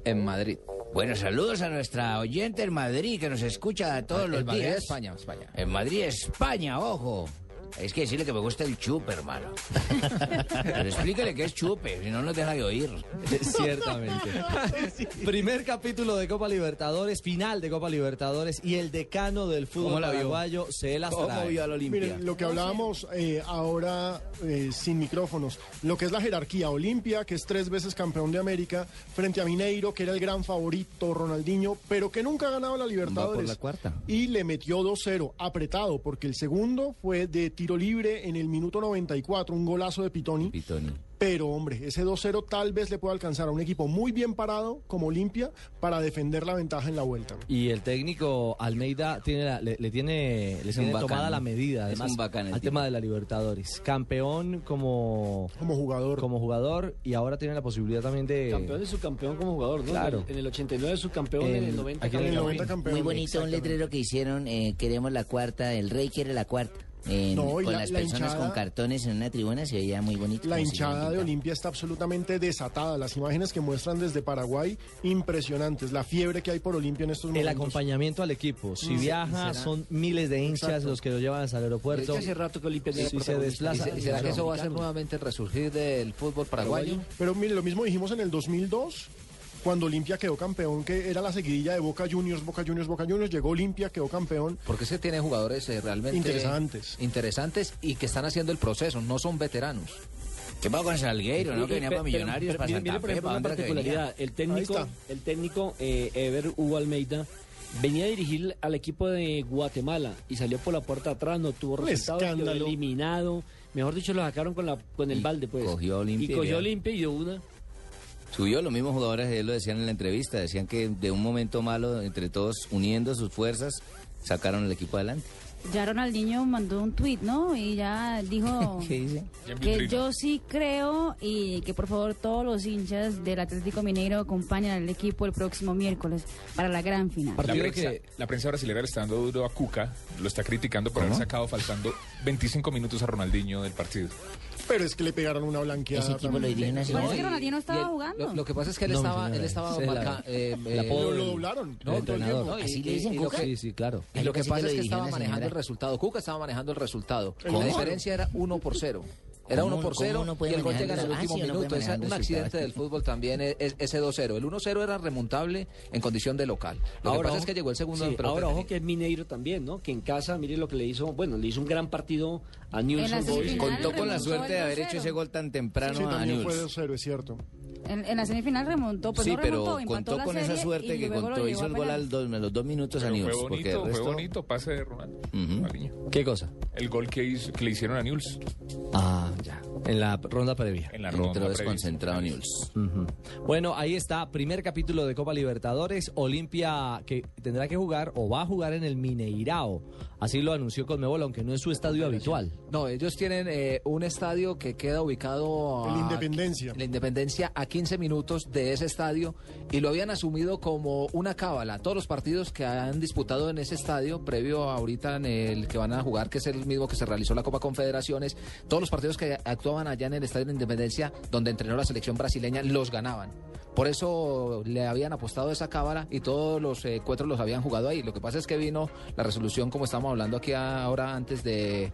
en Madrid. Bueno, saludos a nuestra oyente en Madrid que nos escucha todos En los Madrid, días. España, España. En Madrid, España, ojo. Es que decirle que me gusta el chupe, hermano. Pero explíquele que es chupe, si no nos deja de oír. Ciertamente. Primer capítulo de Copa Libertadores, final de Copa Libertadores y el decano del fútbol ¿Cómo la vio? paraguayo se las trae. Miren, lo que hablábamos eh, ahora eh, sin micrófonos, lo que es la jerarquía Olimpia, que es tres veces campeón de América, frente a Mineiro, que era el gran favorito, Ronaldinho, pero que nunca ha ganado la Libertadores. por la cuarta. Y le metió 2-0, apretado, porque el segundo fue de tiro libre en el minuto 94, un golazo de Pitoni. Pitoni. Pero, hombre, ese 2-0 tal vez le pueda alcanzar a un equipo muy bien parado como Olimpia para defender la ventaja en la vuelta. Y el técnico Almeida tiene la- le, le tiene, le tiene bacán, tomada ¿no? la medida, además, al tipo. tema de la Libertadores. Campeón como, como jugador. Como jugador y ahora tiene la posibilidad también de... Campeón es subcampeón como jugador, ¿no? Claro. En el 89 es subcampeón, en, En- el 90 aquí en el campeón. 90 campeón. Muy bonito un letrero que hicieron, eh, queremos la cuarta, el rey quiere la cuarta. En- No, con la- las la personas hinchada- con cartones en una tribuna se veía muy bonito. La hinchada de Olimpia está absolutamente desatada. Las imágenes que muestran desde Paraguay, impresionantes. La fiebre que hay por Olimpia en estos El momentos. acompañado al equipo. Si Mm. viaja, ¿Será? son miles de hinchas Exacto. los que lo llevan al aeropuerto. Hace rato que Olimpia Si se desplaza. ¿Y será que eso va a ser nuevamente el resurgir del fútbol paraguayo? Pero mire, lo mismo dijimos en el 2002, cuando Olimpia quedó campeón, que era la seguidilla de Boca Juniors, Boca Juniors, Boca Juniors. Llegó Olimpia, quedó campeón. Porque se tiene jugadores eh, realmente Interesantes. interesantes y que están haciendo el proceso, no son veteranos. ¿Qué pasa con Salgueiro, no? Que venía para Millonarios, pero para Santa mire, por Fe, ejemplo, ¿para una particularidad. El técnico, el técnico eh, Ever Hugo Almeida venía a dirigir al equipo de Guatemala y salió por la puerta atrás, no tuvo resultados, quedó eliminado. Mejor dicho, lo sacaron con, la, con el balde, pues. cogió Olimpia Y cogió. Olimpia y dio una. Subió, los mismos jugadores de él lo decían en la entrevista, decían que de un momento malo, entre todos uniendo sus fuerzas, sacaron el equipo adelante. Ya Ronaldinho mandó un tweet, ¿no? Y ya dijo ¿Qué dice? que yo sí creo y que por favor todos los hinchas del Atlético Mineiro acompañen al equipo el próximo miércoles para la gran final. La prensa, la prensa brasileña le está dando duro a Cuca, lo está criticando por haber sacado faltando 25 minutos a Ronaldinho del partido. Pero es que le pegaron una blanqueada. Ese equipo lo dirige Parece que Ronaldinho no estaba jugando. Lo, lo que pasa es que él No, estaba, señora, él estaba marca- eh, eh, Lo doblaron. el entrenador. y- ¿Así le dicen Cuca? que- Sí, sí, claro. Y lo que Así pasa es que estaba manejando el resultado. Cuca estaba manejando el resultado. ¿Cómo? La diferencia era 1 por 0. Era ¿Cómo- 1 por cómo 0 uno puede y el gol llega en el último ah, minuto. Es un accidente del fútbol también es, es- ese 2-0. El 1-0 era remontable en condición de local. Lo que Ahora, pasa es que llegó el segundo sí, ahora, ojo que es Mineiro también, ¿no? Que en casa, mire lo que le hizo. Bueno, le hizo un gran partido a Newell's Boys. Contó con la suerte de haber 2-0. hecho ese gol tan temprano Sí, a también fue Newell's. 2-0, es cierto. En, en la semifinal remontó, pues sí, no remontó, pero contó la con esa suerte que contó, hizo a el gol al dos, a los dos minutos a Pero Newell's. fue bonito, fue resto- bonito pase de Ronaldo. Ujú. Ronaldinho. ¿Qué cosa? El gol que, hizo- que le hicieron a Newell's Ah, ya. En la ronda previa. en la Entró ronda. desconcentrado. Ujú. Bueno, ahí está, primer capítulo de Copa Libertadores, Olimpia que tendrá que jugar o va a jugar en el Mineirao. Así lo anunció Conmebol, aunque no es su estadio habitual. No, ellos tienen eh, un estadio que queda ubicado En a- la Independencia. La Independencia a 15 minutos de ese estadio y lo habían asumido como una cábala. Todos los partidos que han disputado en ese estadio, previo a ahorita en el que van a jugar, que es el mismo que se realizó la Copa Confederaciones, todos los partidos que actuaban allá en el estadio de la Independencia, donde entrenó la selección brasileña, los ganaban. Por eso le habían apostado esa cábala y todos los eh, encuentros los habían jugado ahí. Lo que pasa es que vino la resolución, como estamos hablando aquí ahora antes de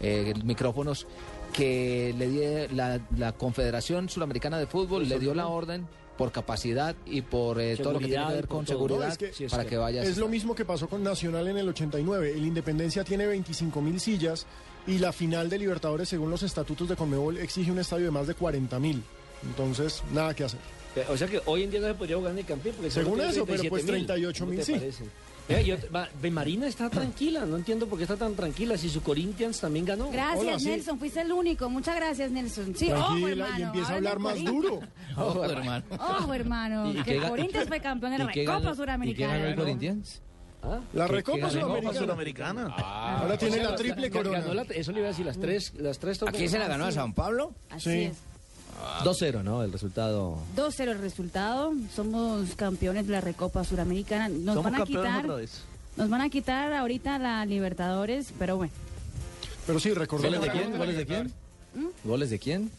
eh, micrófonos, que le die la, la Confederación Suramericana de Fútbol le dio la orden por capacidad y por eh, todo lo que tiene que ver con seguridad No, es que- Sí, es para que- que vaya. Es lo mismo que pasó con Nacional en el 89. El Independencia tiene 25 mil sillas y la final de Libertadores, según los estatutos de Conmebol, exige un estadio de más de 40 mil. Entonces, nada que hacer. Pero, O sea que hoy en día no se podría jugar en el Campín. Porque Según eso, pero pues 37.000. 38.000 ¿Cómo te sí. parece? Vea, yo- va- Marina está tranquila, no entiendo por qué está tan tranquila si su Corinthians también ganó. Gracias, Hola, sí. Nelson. Fuiste el único. Muchas gracias, Nelson. Sí, ojo, hermano. y empieza a habla hablar más duro. Ojo, hermano. Ojo, hermano. ¿Y que Corinthians fue campeón en la ¿Y qué Recopa ganó- ¿Y qué Suramericana. ganó el. Corinthians? ¿Ah? La ¿Qué- Recopa? Sudamericana. Sudamericana. Ahora tiene O sea, la triple corona. la- eso le iba a decir, las tres, las tres ¿A quién se la ganó a San Pablo? Así Sí. es. 2-0, ¿no? El resultado. 2-0 el resultado. Somos campeones de la Recopa Suramericana. Nos Somos van a quitar. Nos van a quitar ahorita la Libertadores, pero bueno. Pero sí, recordemos. ¿Goles de quién? ¿Goles de quién? ¿Goles de quién?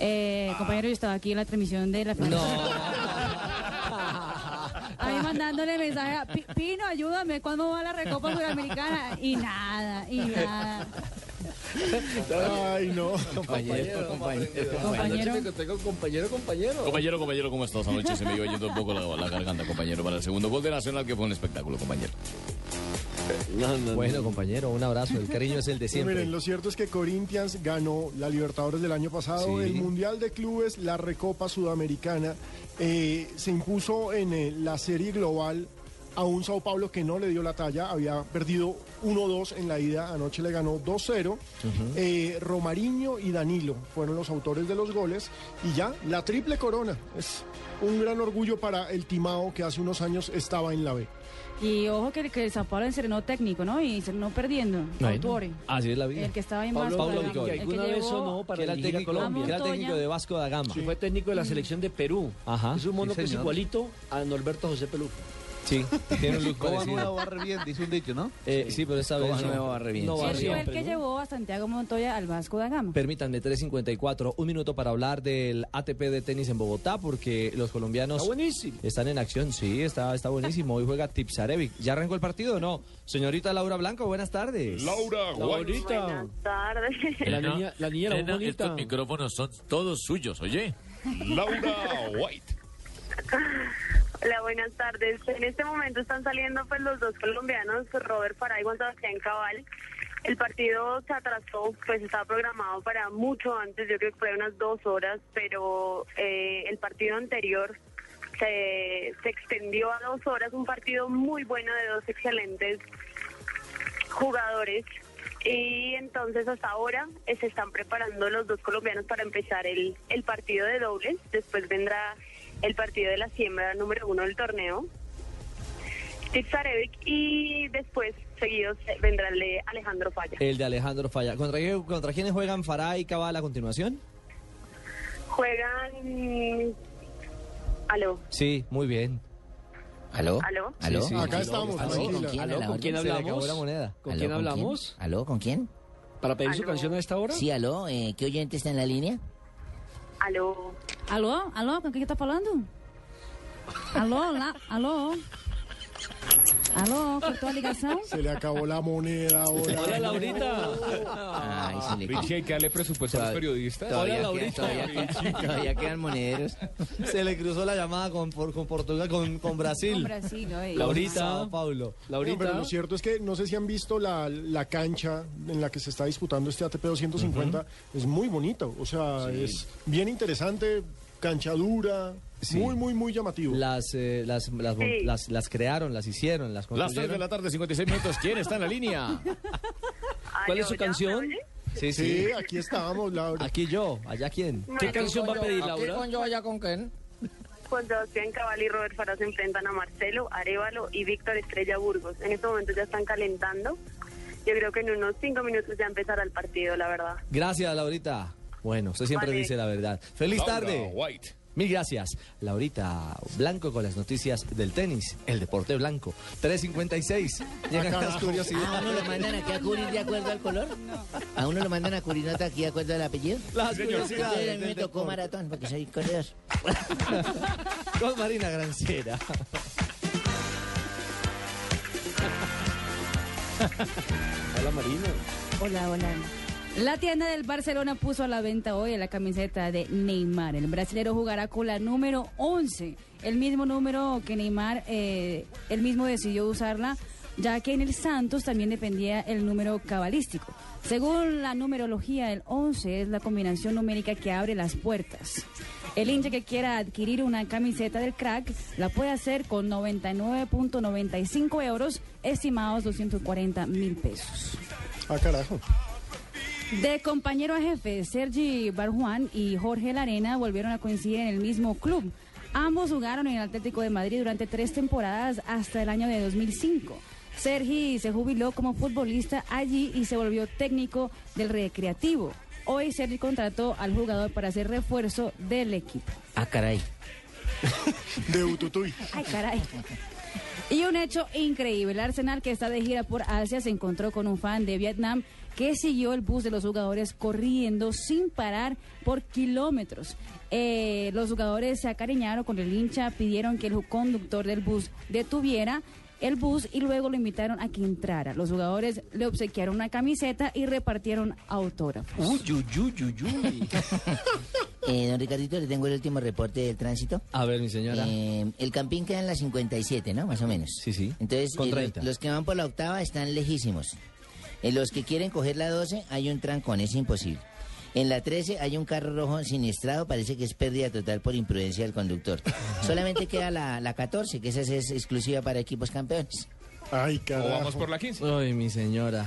Eh, compañero, yo estaba aquí en la transmisión de la final. Ahí mandándole mensaje a Pi- Pino, ayúdame, ¿cuándo va la Recopa Suramericana? Y nada, y nada. Ay, no. Compañero, compañero. Compañero. Compañero, compañero. Compañero, compañero, ¿cómo estás? Anoche se me iba yendo un poco la, la garganta, compañero, para el segundo gol de Nacional, que fue un espectáculo, compañero. No, no, Bueno, compañero, un abrazo. El cariño es el de Pero siempre. miren, lo cierto es que Corinthians ganó la Libertadores del año pasado, Sí. el Mundial de Clubes, la Recopa Sudamericana. eh, se impuso en eh, la serie global a un Sao Paulo que no le dio la talla, había perdido 1-2 en la ida, anoche le ganó 2-0. Eh, Romariño y Danilo fueron los autores de los goles y ya, la triple corona. Es un gran orgullo para el Timao que hace unos años estaba en la B. Y ojo que, que el Sao Paulo técnico, ¿no? Y serenó perdiendo. Bueno, Autuori. Así es la vida. El que estaba en Pablo, Vasco Pablo da Gama, Victoria. el que ¿Alguna vez sonó para que era técnico, Colombia? que era el técnico de Vasco da Gama. Sí, fue técnico de la selección de Perú. Ajá. Es un mono Sí, que es igualito a Norberto José Pelú. Sí, tiene un look Coba parecido. nueva barre bien, dice un dicho, ¿no? Eh, sí, pero esta vez Coba no. nueva barre bien. No Sí, fue el que llevó a Santiago Montoya al Vasco da Gama. Permítanme, 3.54, un minuto para hablar del ATP de tenis en Bogotá, porque los colombianos Está buenísimo. están en acción. Sí, está, está buenísimo. Hoy juega Tipsarevic. ¿Ya arrancó el partido o no? Señorita Laura Blanco, buenas tardes. Laura, La bonita. tardes. La niña, la niña era muy Nena, bonita. estos micrófonos son todos suyos, oye. Laura White. Hola, buenas tardes. En este momento están saliendo pues los dos colombianos, Robert Farah y Juan Sebastián Cabal. El partido se atrasó, pues estaba programado para mucho antes, yo creo que fue unas dos horas, pero eh, el partido anterior se, se extendió a dos horas, un partido muy bueno de dos excelentes jugadores. Y entonces hasta ahora eh, se están preparando los dos colombianos para empezar el, el partido de dobles. Después vendrá el partido de la siembra número uno del torneo. Tipsarevic y después seguidos eh, vendrá el de Alejandro Falla. El de Alejandro Falla. ¿Contra, qué- contra quiénes juegan Farah y Cabal a continuación? Juegan... Aló. Sí, muy bien. ¿Aló? ¿Aló? ¿Aló? Sí, sí. Acá estamos, ¿Aló? ¿Con quién, ¿Aló? ¿Con quién hablamos? la moneda. ¿Con ¿Aló? quién hablamos? quién? ¿Aló? ¿Con quién? ¿Para pedir su canción a esta hora? Sí, aló. eh, ¿Qué oyente está en la línea? Aló. Alô? Alô? Com quem que tá falando? Alô? Alô? Alô? Cortou a ligação? Se le acabó la moneda ahora. Hola, Laurita. Ay, se le Richie, hay que darle presupuesto a los periodistas. Hola, Laurita. todavía, todavía quedan monederos. Se le cruzó la llamada con, por- con Portugal, con, con Brasil. Con Brasil, oye. Laurita. Sao Paulo. No, pero lo cierto es que no sé si han visto la, la cancha en la que se está disputando este ATP 250. Es muy bonito. O sea, es bien interesante, cancha dura, Sí. muy, muy, muy llamativo. Las, eh, las, las, Sí. las, las crearon, las hicieron, las Las 3 de construyeron. la tarde, 56 minutos. ¿Quién está en la línea? ¿Cuál es su canción? Sí, Sí, sí. aquí estábamos, Laura. Aquí yo, allá quién. ¿Qué canción va a pedir, ¿Aquí Laura? con yo allá con quién? Juan Sebastián Cabal y Robert Farah se enfrentan a Marcelo, Arevalo y Víctor Estrella Burgos. En este momento ya están calentando. Yo creo que en unos cinco minutos ya empezará el partido, la verdad. Gracias, Laurita. Bueno, usted siempre Vale. dice la verdad. Feliz Laura tarde. White. Mil gracias. Laurita Blanco con las noticias del tenis, el deporte blanco. 356. Llegan las ¿A uno curiosidades. lo mandan aquí a cubrir de acuerdo al color? ¿A uno lo mandan a cubrir nota aquí de acuerdo al apellido? Las curiosidades a mí me tocó maratón porque soy corredor. Con Marina Granciera. Hola, Marina. Hola, hola. La tienda del Barcelona puso a la venta hoy la camiseta de Neymar. El brasilero jugará con la número 11, el mismo número que Neymar, eh, él mismo decidió usarla, ya que en el Santos también dependía el número cabalístico. Según la numerología, el 11 es la combinación numérica que abre las puertas. El hincha que quiera adquirir una camiseta del crack la puede hacer con 99.95 euros, estimados 240 mil pesos. Ah, carajo. De compañero a jefe, Sergi Barjuan y Jorge Larena volvieron a coincidir en el mismo club. Ambos jugaron en el Atlético de Madrid durante tres temporadas hasta el año de 2005. Sergi se jubiló como futbolista allí y se volvió técnico del Recreativo. Hoy Sergi contrató al jugador para hacer refuerzo del equipo. Ah, caray. De Ututuy. Ay, caray. Y un hecho increíble, el Arsenal que está de gira por Asia se encontró con un fan de Vietnam que siguió el bus de los jugadores corriendo sin parar por kilómetros. Eh, los jugadores se acariñaron con el hincha, pidieron que el conductor del bus detuviera el bus y luego lo invitaron a que entrara. Los jugadores le obsequiaron una camiseta y repartieron autógrafos. Uy, uy, uy, uy, uy. Eh, don Ricardito, le tengo el último reporte del tránsito. A ver, mi señora. Eh, el Campín queda en la 57, ¿no? Más o menos. Sí, sí. Entonces, Con eh, los- 30. los que van por la octava están lejísimos. En los que quieren coger la 12 hay un trancón, es imposible. En la 13 hay un carro rojo siniestrado, parece que es pérdida total por imprudencia del conductor. Solamente queda la, la 14, que esa es, exclusiva para equipos campeones. Ay, O carajo. vamos por la 15. Ay, mi señora.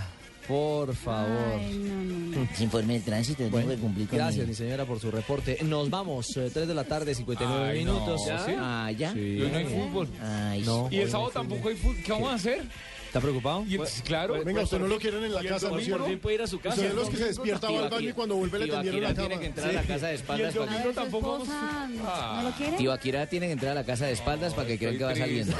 Por favor. Ay, no, no, no. Ese informe de tránsito, tengo Bueno, que cumplir con gracias, mi- señora, por su reporte. Nos vamos, eh, 3 de la tarde, 59 Ay, no, minutos. ¿sí? Ah, ¿ya? Sí. Hoy no hay fútbol. Ay, No. Y el sábado tampoco hay fútbol. ¿Qué vamos a hacer? ¿Está preocupado? Y el- claro. Venga, usted no lo quieren en la Y el casa, ¿no? por fin puede ir a su casa. Usted es los que se despierta, al baño y cuando vuelve le tendieron la cama. tiene que entrar a la casa de Y el espaldas domingo ver, su tampoco ¿no- Ah. ¿no lo quiere? Tío Akira tiene que entrar a la casa de espaldas para que crean que va saliendo.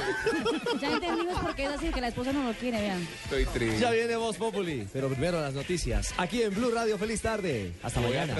Ya entendimos por qué es así, que la esposa no lo quiere, vean. Estoy triste. Ya viene Voz Populi, pero primero las noticias. Aquí en Blue Radio, feliz tarde. Hasta mañana.